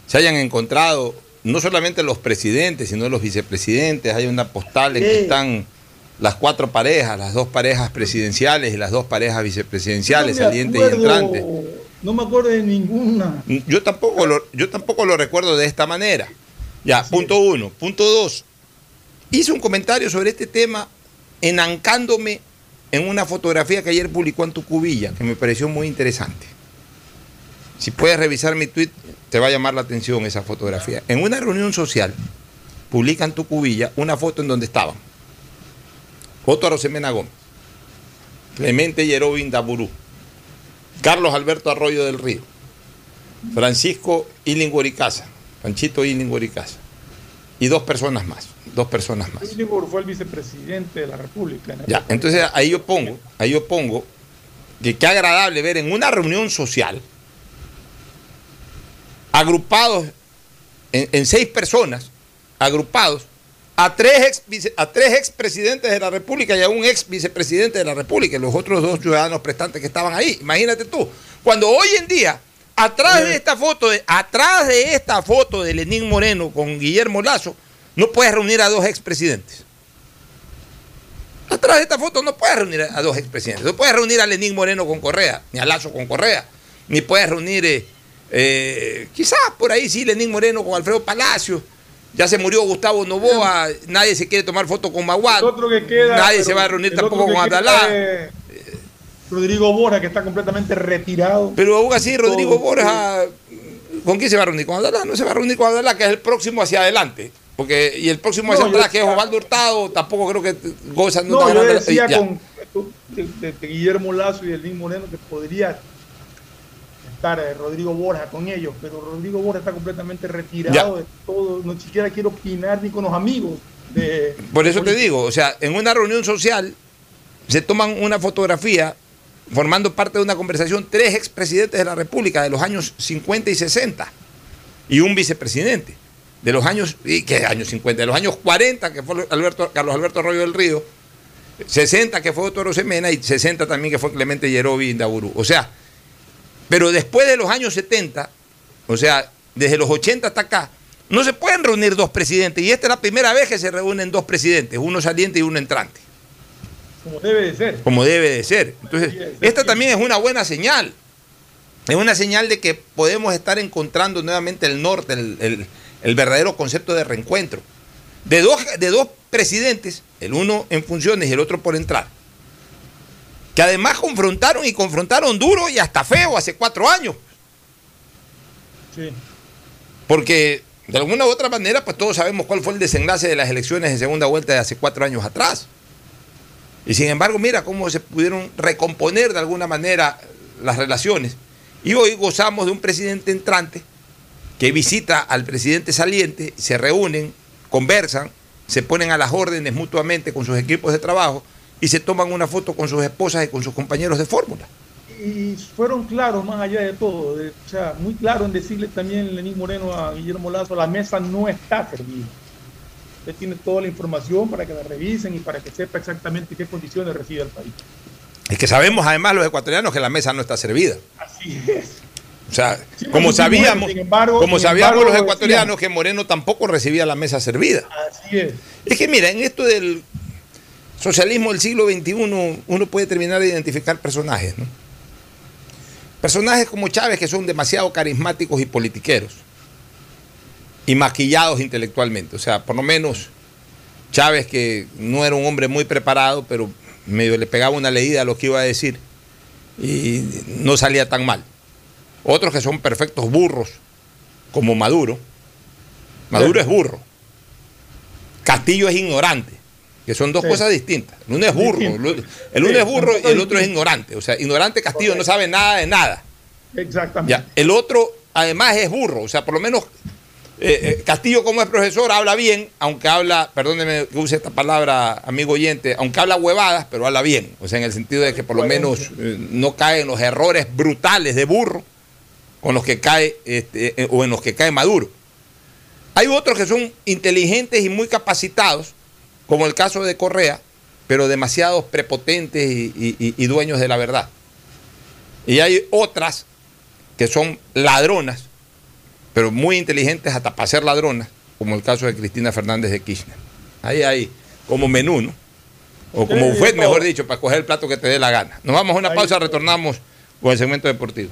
se hayan encontrado no solamente los presidentes, sino los vicepresidentes. Hay una postal en que están las cuatro parejas, las dos parejas presidenciales y las dos parejas vicepresidenciales, No me saliente y acuerdo- entrante. No me acuerdo de ninguna. Yo tampoco lo, yo tampoco lo recuerdo de esta manera. Ya, punto uno. Punto dos. Hice un comentario sobre este tema enancándome en una fotografía que ayer publicó en tu cubilla, que me pareció muy interesante. Si puedes revisar mi tweet, te va a llamar la atención esa fotografía. En una reunión social, publican tu cubilla una foto en donde estaban Otto Arosemena Gómez, Clemente Yerovin Daburú, Carlos Alberto Arroyo del Río, Francisco Ilinguoricaza, Panchito Ilinguoricaza, y dos personas más, dos personas más. Luis fue el vicepresidente de la República. en Ya, entonces ahí yo pongo, ahí yo pongo que qué agradable ver en una reunión social agrupados en, en seis personas, agrupados a tres ex a tres expresidentes de la República y a un ex vicepresidente de la República y los otros dos ciudadanos prestantes que estaban ahí. Imagínate tú, cuando hoy en día atrás de esta foto de atrás de esta foto de Lenín Moreno con Guillermo Lazo no puedes reunir a dos expresidentes. Atrás de esta foto no puedes reunir a dos expresidentes. No puedes reunir a Lenín Moreno con Correa, ni a Lazo con Correa, ni puedes reunir, eh, eh, quizás por ahí sí, Lenín Moreno con Alfredo Palacio. Ya se murió Gustavo Novoa, nadie se quiere tomar foto con Maguad, que queda, nadie se va a reunir tampoco con es Rodrigo Borja, que está completamente retirado. Pero aún así, Rodrigo Borja, ¿con quién se va a reunir? Con Abdalá, no se va a reunir con Abdalá, que es el próximo hacia adelante. Porque, y el próximo No, atrás, que es Osvaldo Hurtado, tampoco creo que goza de No, yo decía con de, de- de Guillermo Lazo y de Lin Moreno que podría estar eh, Rodrigo Borja con ellos, pero Rodrigo Borja está completamente retirado Ya. de todo, no siquiera quiere opinar ni con los amigos. De, Por eso te digo, o sea, en una reunión social se toman una fotografía formando parte de una conversación tres expresidentes de la República de los años 50 y 60 y un vicepresidente de los años, ¿y qué años 50? De los años 40, que fue Alberto, Carlos Alberto Arroyo del Río, 60 que fue Otto Semena y 60 también que fue Clemente Yerobi Indaburu. O sea, pero después de los años 70, o sea, desde los 80 hasta acá, no se pueden reunir dos presidentes. Y esta es la primera vez que se reúnen dos presidentes, uno saliente y uno entrante, como debe de ser. como debe de ser. Entonces, esta también es una buena señal. Es una señal de que podemos estar encontrando nuevamente el norte, el, el- el verdadero concepto de reencuentro. De dos, de dos presidentes, el uno en funciones y el otro por entrar, que además confrontaron y confrontaron duro y hasta feo hace cuatro años. Sí. Porque de alguna u otra manera, pues todos sabemos cuál fue el desenlace de las elecciones de segunda vuelta de hace cuatro años atrás. Y sin embargo, mira cómo se pudieron recomponer de alguna manera las relaciones. Y hoy gozamos de un presidente entrante que visita al presidente saliente, se reúnen, conversan, se ponen a las órdenes mutuamente con sus equipos de trabajo y se toman una foto con sus esposas y con sus compañeros de fórmula. Y fueron claros más allá de todo, de- o sea, muy claro en decirle también Lenín Moreno a Guillermo Lazo, la mesa no está servida. Usted tiene toda la información para que la revisen y para que sepa exactamente qué condiciones recibe el país. Es que sabemos además los ecuatorianos que la mesa no está servida. Así es. O sea, Sí, como sabíamos, embargo- como sabíamos embargo, los ecuatorianos que Moreno tampoco recibía la mesa servida. Así es. Es que mira, en esto del socialismo del siglo XXI uno puede terminar de identificar personajes, ¿no? Personajes como Chávez que son demasiado carismáticos y politiqueros y maquillados intelectualmente. O sea, por lo menos Chávez que no era un hombre muy preparado, pero medio le pegaba una leída a lo que iba a decir y no salía tan mal. Otros que son perfectos burros, como Maduro. Maduro es burro. Castillo es ignorante, que son dos Sí. cosas distintas. El uno es burro, Distinto. el uno Sí, es burro y el otro es ignorante. O sea, ignorante Castillo no sabe nada de nada. Exactamente. Ya, el otro además es burro, o sea, por lo menos eh, eh, Castillo como es profesor habla bien, aunque habla, perdóneme que use esta palabra, amigo oyente, aunque habla huevadas, pero habla bien, o sea, en el sentido de que por lo menos eh, no cae en los errores brutales de burro con los que cae este, o en los que cae Maduro. Hay otros que son inteligentes y muy capacitados, como el caso de Correa, pero demasiado prepotentes y dueños de la verdad. Y hay otras que son ladronas, pero muy inteligentes hasta para ser ladronas, como el caso de Cristina Fernández de Kirchner. Ahí hay como menú, ¿no? O como buffet, mejor dicho, para coger el plato que te dé la gana. Nos vamos a una pausa, retornamos con el segmento deportivo.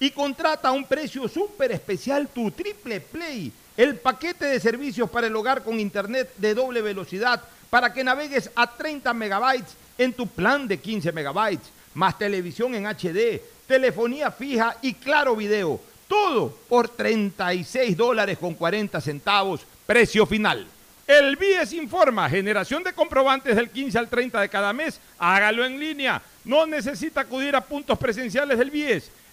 y contrata a un precio súper especial tu Triple Play, el paquete de servicios para el hogar con internet de doble velocidad para que navegues a 30 megabytes en tu plan de 15 megabytes, más televisión en HD telefonía fija y claro video. Todo por 36 dólares con 40 centavos, precio final. El BIES informa, generación de comprobantes del 15 al 30 de cada mes, hágalo en línea. No necesita acudir a puntos presenciales del BIES.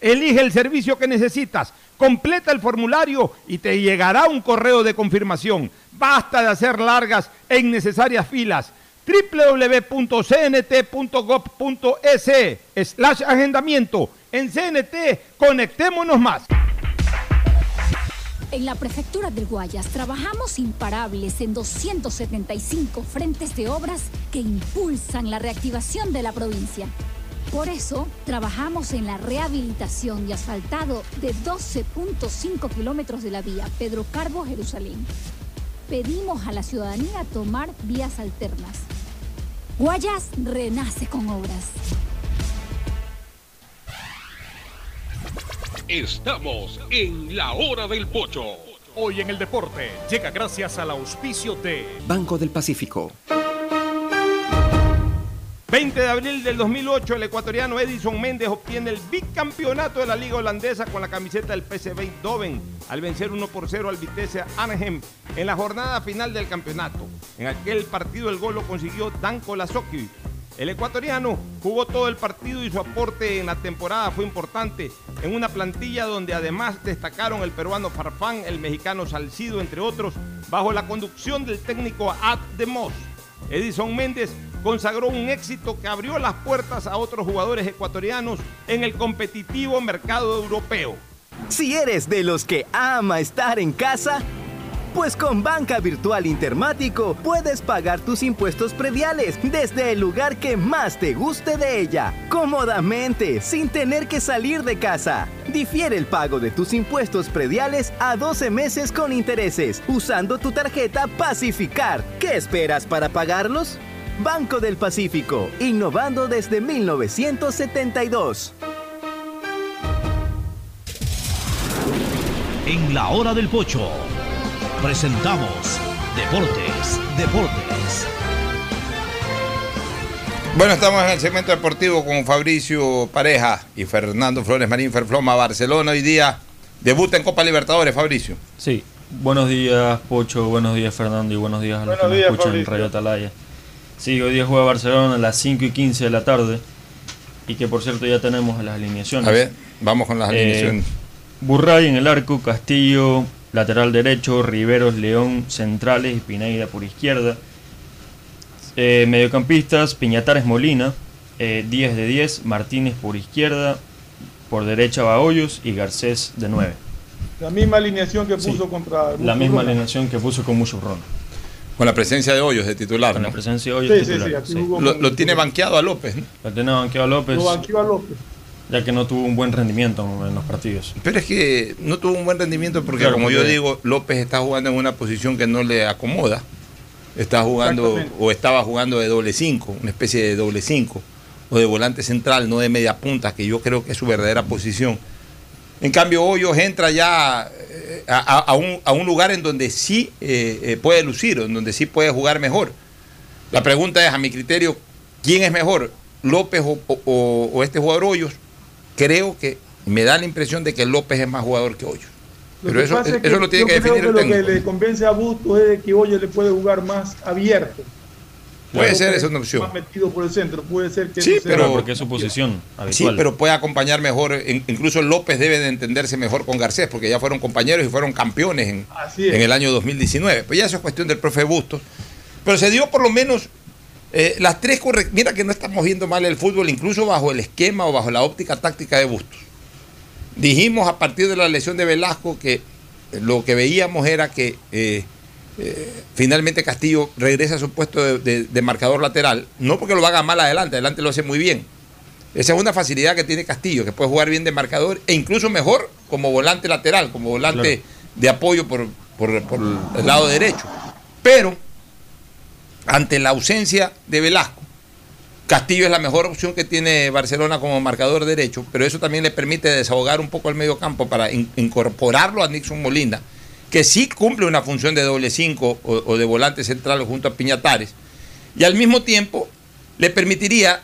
elige el servicio que necesitas, completa el formulario y te llegará un correo de confirmación. Basta de hacer largas e innecesarias filas www.cnt.gov.es slash agendamiento. En CNT, conectémonos más. En la prefectura del Guayas trabajamos imparables en 275 frentes de obras que impulsan la reactivación de la provincia. Por eso, trabajamos en la rehabilitación y asfaltado de 12.5 kilómetros de la vía Pedro Carbo Jerusalén. Pedimos a la ciudadanía tomar vías alternas. Guayas renace con obras. Estamos en la hora del pocho. Hoy en el deporte llega gracias al auspicio de Banco del Pacífico. 20 de abril del 2008, el ecuatoriano Edison Méndez obtiene el bicampeonato de la Liga Holandesa con la camiseta del PSV Eindhoven al vencer 1 por 0 al Vitesse Anaheim en la jornada final del campeonato. En aquel partido el gol lo consiguió Danko Lasoki. El ecuatoriano jugó todo el partido y su aporte en la temporada fue importante en una plantilla donde además destacaron el peruano Farfán, el mexicano Salcido, entre otros, bajo la conducción del técnico Ad de Moss. Edison Méndez consagró un éxito que abrió las puertas a otros jugadores ecuatorianos en el competitivo mercado europeo. Si eres de los que ama estar en casa, pues con Banca Virtual Intermático puedes pagar tus impuestos prediales desde el lugar que más te guste de ella, cómodamente, sin tener que salir de casa. Difiere el pago de tus impuestos prediales a 12 meses con intereses, usando tu tarjeta Pacificar. ¿Qué esperas para pagarlos? Banco del Pacífico, innovando desde 1972. En la hora del pocho presentamos Deportes, Deportes. Bueno, estamos en el segmento deportivo con Fabricio Pareja y Fernando Flores Marín Ferfloma, Barcelona. Hoy día debuta en Copa Libertadores, Fabricio. Sí, buenos días Pocho, buenos días Fernando y buenos días a los que me escuchan en Radio Atalaya. Sí, hoy día juega Barcelona a las 5 y 15 de la tarde y que por cierto ya tenemos las alineaciones. A ver, vamos con las alineaciones. Eh, Burray en el arco, Castillo, lateral derecho, Riveros, León, centrales y Pineida por izquierda. Eh, mediocampistas, Piñatares Molina, eh, 10 de 10, Martínez por izquierda, por derecha Bahoyos y Garcés de 9. La misma alineación que puso contra... La misma alineación que puso con Muchurrón. Con la presencia de Hoyos de titular. Con ¿no? la presencia de Hoyos de Sí, sí, titular. sí, sí. Lo, lo tiene banqueado a López. ¿no? Lo tiene banqueado a López, Lo banqueó a López. ya que no tuvo un buen rendimiento en los partidos. Pero es que no tuvo un buen rendimiento porque, Claro, como yo digo, López está jugando en una posición que no le acomoda. Está jugando o estaba jugando de doble 5, una especie de doble 5, o de volante central, no de media punta, que yo creo que es su verdadera posición. En cambio, Hoyos entra ya eh, a, a- a un, a un lugar en donde sí eh, eh, puede lucir, en donde sí puede jugar mejor. La pregunta es, a mi criterio, ¿quién es mejor? ¿López o, o- o este jugador Hoyos? Creo que me da la impresión de que López es más jugador que Hoyos. Lo Pero eso, eso lo tiene yo que creo definir el Lo técnico. que le convence a Bustos es de que Hoyos le puede jugar más abierto. Puede ser, es una opción. Más metido por el centro. Puede ser que Sí, no sea- pero- porque es su posición Sí, habitual. pero puede acompañar mejor. in- Incluso López debe de entenderse mejor con Garcés, porque ya fueron compañeros y fueron campeones en, en el año 2019. Pues ya eso es cuestión del profe Bustos. Pero se dio por lo menos eh, las tres correctas. Mira que no estamos viendo mal el fútbol, incluso bajo el esquema o bajo la óptica táctica de Bustos. Dijimos a partir de la lesión de Velasco que lo que veíamos era que eh, eh, finalmente Castillo regresa a su puesto de, de- de marcador lateral. No porque lo haga mal adelante, adelante lo hace muy bien. Esa es una facilidad que tiene Castillo, que puede jugar bien de marcador e incluso mejor como volante lateral, como volante de apoyo por, por- por el lado derecho. Pero, ante la ausencia de Velasco, Castillo es la mejor opción que tiene Barcelona como marcador derecho, pero eso también le permite desahogar un poco el medio campo para in- incorporarlo a Nixon Molina, que sí cumple una función de doble 5 o, de volante central junto a Piñatares, y al mismo tiempo le permitiría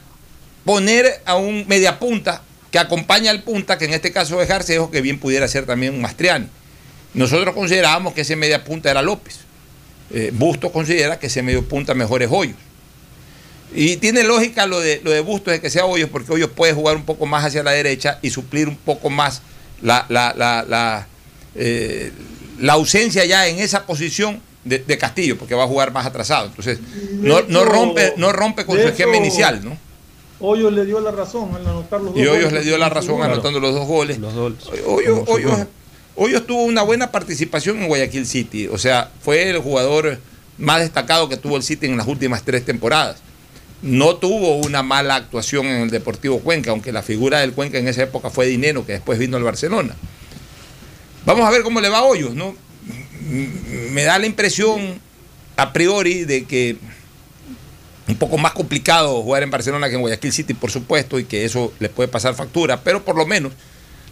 poner a un mediapunta que acompaña al punta, que en este caso es Garcejo, que bien pudiera ser también un Mastriani. Nosotros considerábamos que ese mediapunta era López. Eh, Bustos considera que ese mediapunta mejor es Hoyos. Y tiene lógica lo de, lo de Bustos que sea Hoyos, porque Hoyos puede jugar un poco más hacia la derecha y suplir un poco más la, la, eh, la ausencia ya en esa posición de, de Castillo, porque va a jugar más atrasado. Entonces, no, rompe, no rompe con su esquema hecho, inicial, ¿no? Hoyos le dio la razón al anotar los dos Y Hoyos goles. le dio la razón Claro. anotando los dos goles. Los goles. Hoyos, Hoyos-. Hoyos tuvo una buena participación en Guayaquil City. O sea, fue el jugador más destacado que tuvo el City en las últimas tres temporadas. No tuvo una mala actuación en el Deportivo Cuenca, aunque la figura del Cuenca en esa época fue Dinero, que después vino al Barcelona. Vamos a ver cómo le va a Hoyos, ¿no? Me da la impresión a priori de que un poco más complicado jugar en Barcelona que en Guayaquil City, por supuesto, y que eso le puede pasar factura, pero por lo menos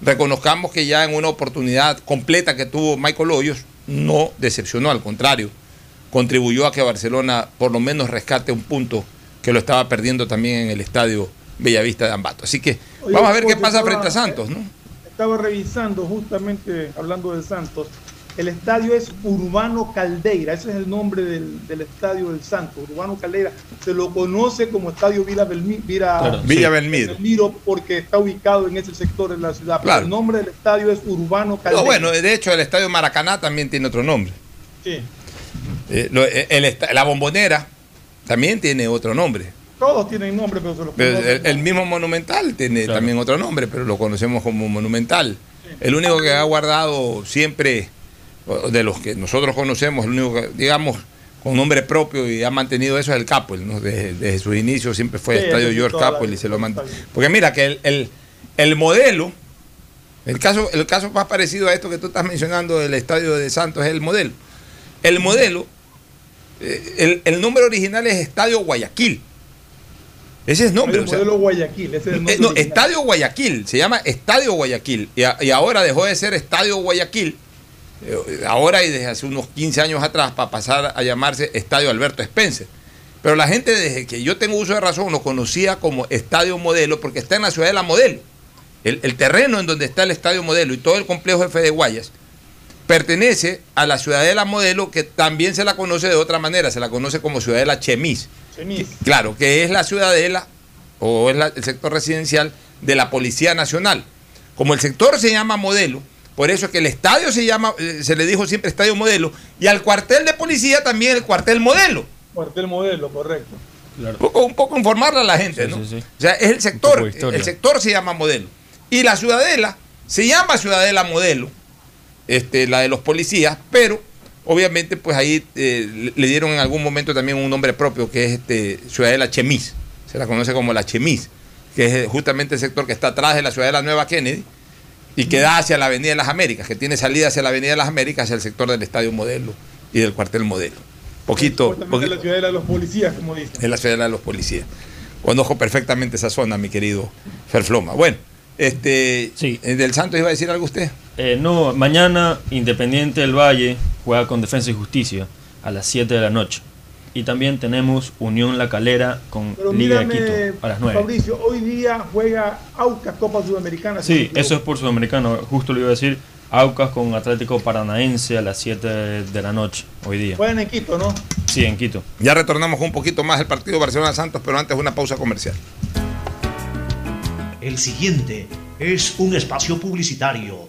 reconozcamos que ya en una oportunidad completa que tuvo Michael Hoyos, no decepcionó, al contrario, contribuyó a que Barcelona por lo menos rescate un punto que lo estaba perdiendo también en el estadio Bellavista de Ambato. Así que vamos a ver qué pasa frente a Santos, ¿no? Estaba revisando justamente, hablando de Santos, el estadio es Urbano Caldeira, ese es el nombre del, del estadio del Santos, Urbano Caldeira. Se lo conoce como Estadio Villa, Belmi- Villa, Claro, Villa sí. Belmiro. Belmiro porque está ubicado en ese sector de la ciudad. Pero Claro. el nombre del estadio es Urbano Caldeira. No, bueno, de hecho el estadio Maracaná también tiene otro nombre. Sí. Eh, lo- eh, el la bombonera también tiene otro nombre. Todos tienen nombre, pero se los el, el mismo monumental tiene también otro nombre, pero lo conocemos como monumental. El único que ha guardado siempre, de los que nosotros conocemos, el único que, digamos, con nombre propio y ha mantenido eso es el Capel, ¿no? Desde, desde sus inicios siempre fue Sí, Estadio George Capel y se lo mantiene. Porque mira que el, el- el modelo, el caso, el caso más parecido a esto que tú estás mencionando del Estadio de Santos es el modelo. El modelo, eh, el, el nombre original es Estadio Guayaquil. Ese es nombre. el o sea, Guayaquil, ese es el eh, nombre no, original. Estadio Guayaquil, se llama Estadio Guayaquil. Y, a- y ahora dejó de ser Estadio Guayaquil, eh, ahora y desde hace unos 15 años atrás, para pasar a llamarse Estadio Alberto Spencer. Pero la gente, desde que yo tengo uso de razón, lo conocía como Estadio Modelo, porque está en la ciudad de la Modelo. El, el terreno en donde está el Estadio Modelo y todo el complejo F de Guayas pertenece a la Ciudadela Modelo, que también se la conoce de otra manera, se la conoce como Ciudadela Chemis. Chemis. Claro, que es la ciudadela o es la- el sector residencial de la Policía Nacional. Como el sector se llama modelo, por eso es que el estadio se llama, eh, se le dijo siempre estadio modelo, y al cuartel de policía también el cuartel modelo. Cuartel modelo, correcto. Un poco, un poco informarle a la gente, ¿no? O sea, es el sector, el sector se llama modelo. Y la ciudadela se llama ciudadela modelo, este, la de los policías, pero obviamente pues ahí eh, le- dieron en algún momento también un nombre propio que es este, ciudadela Chemis, se la conoce como la Chemis, que es justamente el sector que está atrás de la ciudadela Nueva Kennedy y que da hacia la Avenida de las Américas, que tiene salida hacia la Avenida de las Américas, hacia el sector del Estadio Modelo y del cuartel Modelo. Poquito, Justamente poquito la ciudadela de los policías, como dicen. es la ciudadela de los policías. Conozco perfectamente esa zona, mi querido Ferfloma. Bueno, este, eh, del Santos iba a decir algo usted. Eh, no, mañana Independiente del Valle juega con Defensa y Justicia a las 7 de la noche. Y también tenemos Unión La Calera con Pero Liga de Quito a las 9. Fabricio, hoy día juega Aucas Copa Sudamericana. Sí, eso es por Sudamericano, justo lo iba a decir. Aucas con Atlético Paranaense a las 7 de la noche hoy día. Juegan en Quito, ¿no? Sí, en Quito. Ya retornamos un poquito más el partido Barcelona-Santos, pero antes una pausa comercial. El siguiente es un espacio publicitario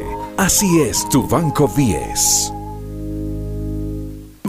Así es tu Banco 10.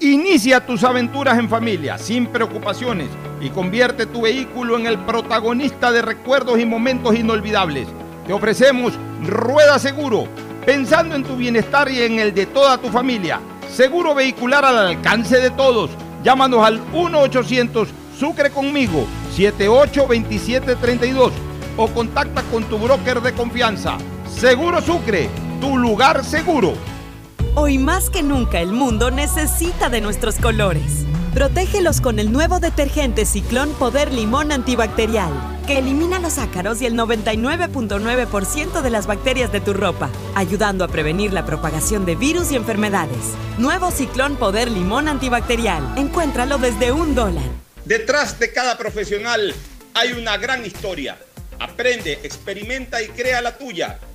Inicia tus aventuras en familia, sin preocupaciones, y convierte tu vehículo en el protagonista de recuerdos y momentos inolvidables. Te ofrecemos Rueda Seguro, pensando en tu bienestar y en el de toda tu familia. Seguro vehicular al alcance de todos. Llámanos al 1-800 Sucre conmigo, 782732 o contacta con tu broker de confianza. Seguro Sucre, tu lugar seguro. Hoy más que nunca el mundo necesita de nuestros colores. Protégelos con el nuevo detergente Ciclón Poder Limón Antibacterial, que elimina los ácaros y el 99.9% de las bacterias de tu ropa, ayudando a prevenir la propagación de virus y enfermedades. Nuevo Ciclón Poder Limón Antibacterial. Encuéntralo desde un dólar. Detrás de cada profesional hay una gran historia. Aprende, experimenta y crea la tuya.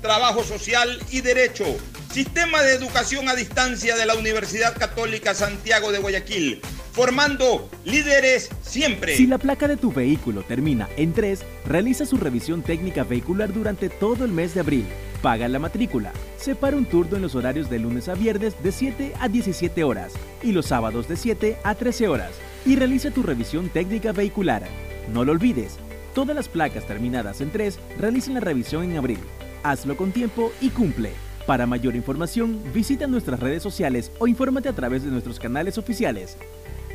trabajo social y derecho. Sistema de educación a distancia de la Universidad Católica Santiago de Guayaquil, formando líderes siempre. Si la placa de tu vehículo termina en 3, realiza su revisión técnica vehicular durante todo el mes de abril. Paga la matrícula. Separa un turno en los horarios de lunes a viernes de 7 a 17 horas y los sábados de 7 a 13 horas. Y realiza tu revisión técnica vehicular. No lo olvides, todas las placas terminadas en 3 realicen la revisión en abril. Hazlo con tiempo y cumple. Para mayor información, visita nuestras redes sociales o infórmate a través de nuestros canales oficiales.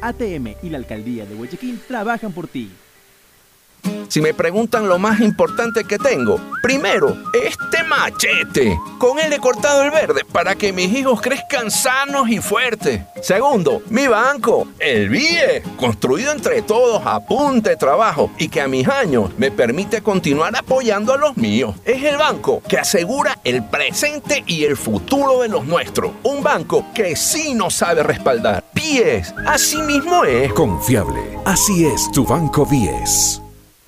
ATM y la Alcaldía de Guayaquil trabajan por ti. Si me preguntan lo más importante que tengo, primero, este machete. Con él he cortado el verde para que mis hijos crezcan sanos y fuertes. Segundo, mi banco, el BIE, construido entre todos a punta de trabajo y que a mis años me permite continuar apoyando a los míos. Es el banco que asegura el presente y el futuro de los nuestros. Un banco que sí nos sabe respaldar. BIES, así mismo es. Confiable. Así es tu Banco 10.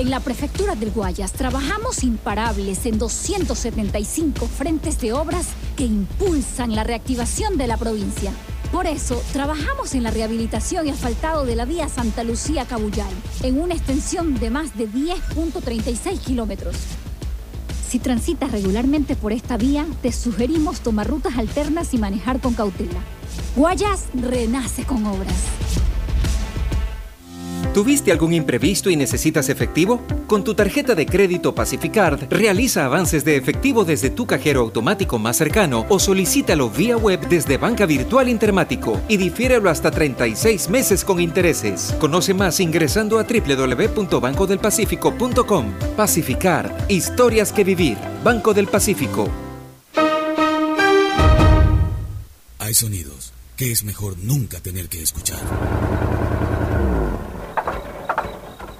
En la prefectura del Guayas trabajamos imparables en 275 frentes de obras que impulsan la reactivación de la provincia. Por eso, trabajamos en la rehabilitación y asfaltado de la vía Santa Lucía Cabullal, en una extensión de más de 10.36 kilómetros. Si transitas regularmente por esta vía, te sugerimos tomar rutas alternas y manejar con cautela. Guayas renace con obras. ¿Tuviste algún imprevisto y necesitas efectivo? Con tu tarjeta de crédito Pacificard, realiza avances de efectivo desde tu cajero automático más cercano o solicítalo vía web desde Banca Virtual Intermático y difiérelo hasta 36 meses con intereses. Conoce más ingresando a www.bancodelpacifico.com. Pacificard, historias que vivir. Banco del Pacífico. Hay sonidos que es mejor nunca tener que escuchar.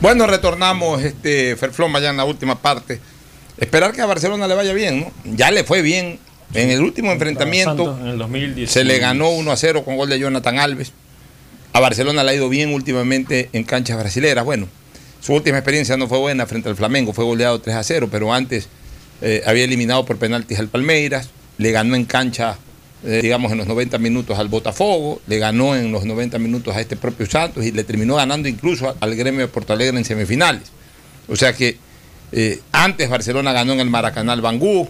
Bueno, retornamos, este, Ferfloma, ya en la última parte. Esperar que a Barcelona le vaya bien, ¿no? Ya le fue bien. En el último enfrentamiento Santos en el 2010. se le ganó 1 a 0 con gol de Jonathan Alves. A Barcelona le ha ido bien últimamente en canchas brasileras. Bueno, su última experiencia no fue buena frente al Flamengo, fue goleado 3 a 0, pero antes eh, había eliminado por penaltis al Palmeiras, le ganó en cancha, eh, digamos, en los 90 minutos al Botafogo, le ganó en los 90 minutos a este propio Santos y le terminó ganando incluso al gremio de Porto Alegre en semifinales. O sea que eh, antes Barcelona ganó en el Maracanal Bangú,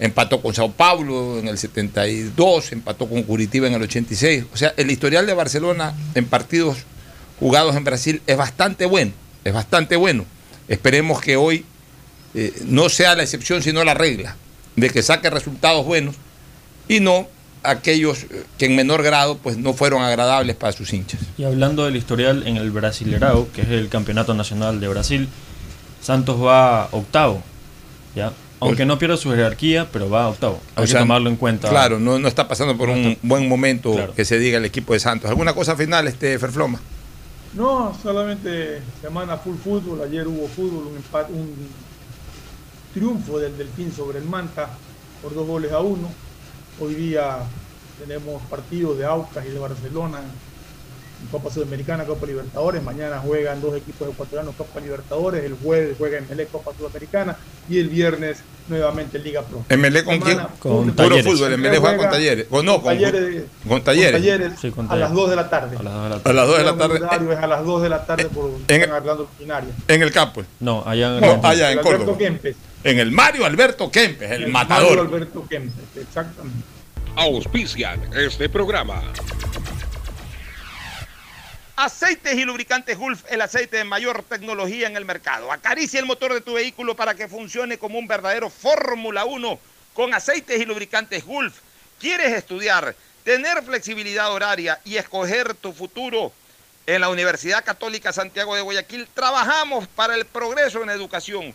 empató con Sao Paulo en el 72, empató con Curitiba en el 86. O sea, el historial de Barcelona en partidos jugados en Brasil es bastante bueno, es bastante bueno. Esperemos que hoy eh, no sea la excepción, sino la regla, de que saque resultados buenos y no aquellos que en menor grado pues no fueron agradables para sus hinchas. Y hablando del historial en el Brasilerao, que es el Campeonato Nacional de Brasil, Santos va octavo, ¿ya? Aunque no pierda su jerarquía, pero va octavo. Hay que tomarlo en cuenta. Claro, no, no está pasando por un buen momento que se diga el equipo de Santos. ¿Alguna cosa final, este Ferfloma? No, solamente semana full fútbol. Ayer hubo fútbol, un empate, un triunfo del Delfín sobre el Manta por dos goles a uno. Hoy día tenemos partidos de Aucas y de Barcelona Copa Sudamericana, Copa Libertadores. Mañana juegan dos equipos ecuatorianos Copa Libertadores. El jueves juega MLE Copa Sudamericana. Y el viernes nuevamente Liga Pro. ¿MLE con quién? Con puro fútbol. MLE juega con talleres. O no, con, talleres. Con talleres. a las 2 de la tarde. A las 2 de la tarde. a las 2 de la tarde por en, En el campo. No, allá en, no, allá en Córdoba. En el Mario Alberto Kempes, el, el matador. Mario Alberto Kempes, exactamente. Auspician este programa. Aceites y lubricantes Gulf, el aceite de mayor tecnología en el mercado. Acaricia el motor de tu vehículo para que funcione como un verdadero Fórmula 1 con aceites y lubricantes Gulf. ¿Quieres estudiar, tener flexibilidad horaria y escoger tu futuro? En la Universidad Católica Santiago de Guayaquil trabajamos para el progreso en educación,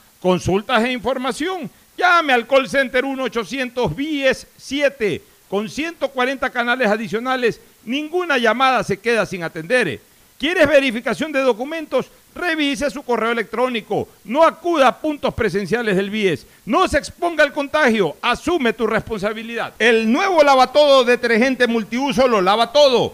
Consultas e información. Llame al call center 1-800 BIES 7 con 140 canales adicionales, ninguna llamada se queda sin atender. ¿Quieres verificación de documentos? Revise su correo electrónico. No acuda a puntos presenciales del BIES. No se exponga al contagio. Asume tu responsabilidad. El nuevo lavatodo detergente multiuso lo lava todo.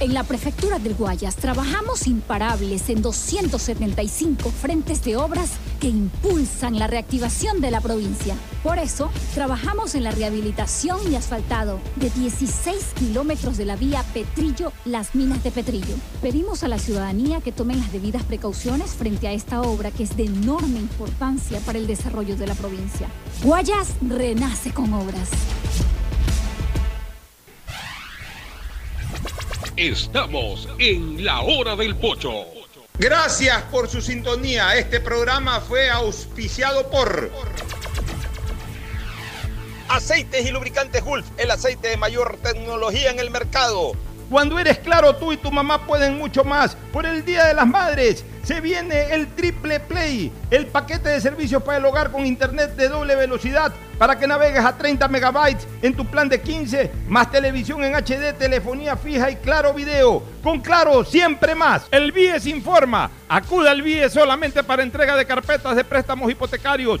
En la prefectura del Guayas trabajamos imparables en 275 frentes de obras que impulsan la reactivación de la provincia. Por eso, trabajamos en la rehabilitación y asfaltado de 16 kilómetros de la vía Petrillo-Las Minas de Petrillo. Pedimos a la ciudadanía que tomen las debidas precauciones frente a esta obra que es de enorme importancia para el desarrollo de la provincia. Guayas renace con obras. Estamos en la hora del pocho. Gracias por su sintonía. Este programa fue auspiciado por Aceites y Lubricantes Gulf, el aceite de mayor tecnología en el mercado. Cuando eres claro, tú y tu mamá pueden mucho más. Por el Día de las Madres se viene el Triple Play, el paquete de servicios para el hogar con internet de doble velocidad para que navegues a 30 megabytes en tu plan de 15, más televisión en HD, telefonía fija y claro video. Con claro, siempre más. El BIES informa. Acuda al BIES solamente para entrega de carpetas de préstamos hipotecarios.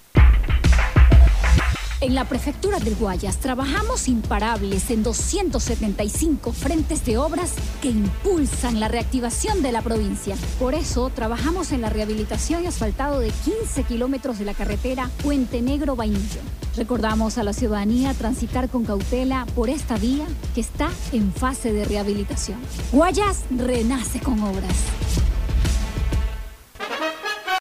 En la prefectura del Guayas trabajamos imparables en 275 frentes de obras que impulsan la reactivación de la provincia. Por eso trabajamos en la rehabilitación y asfaltado de 15 kilómetros de la carretera Puente Negro Vainillo. Recordamos a la ciudadanía transitar con cautela por esta vía que está en fase de rehabilitación. Guayas renace con obras.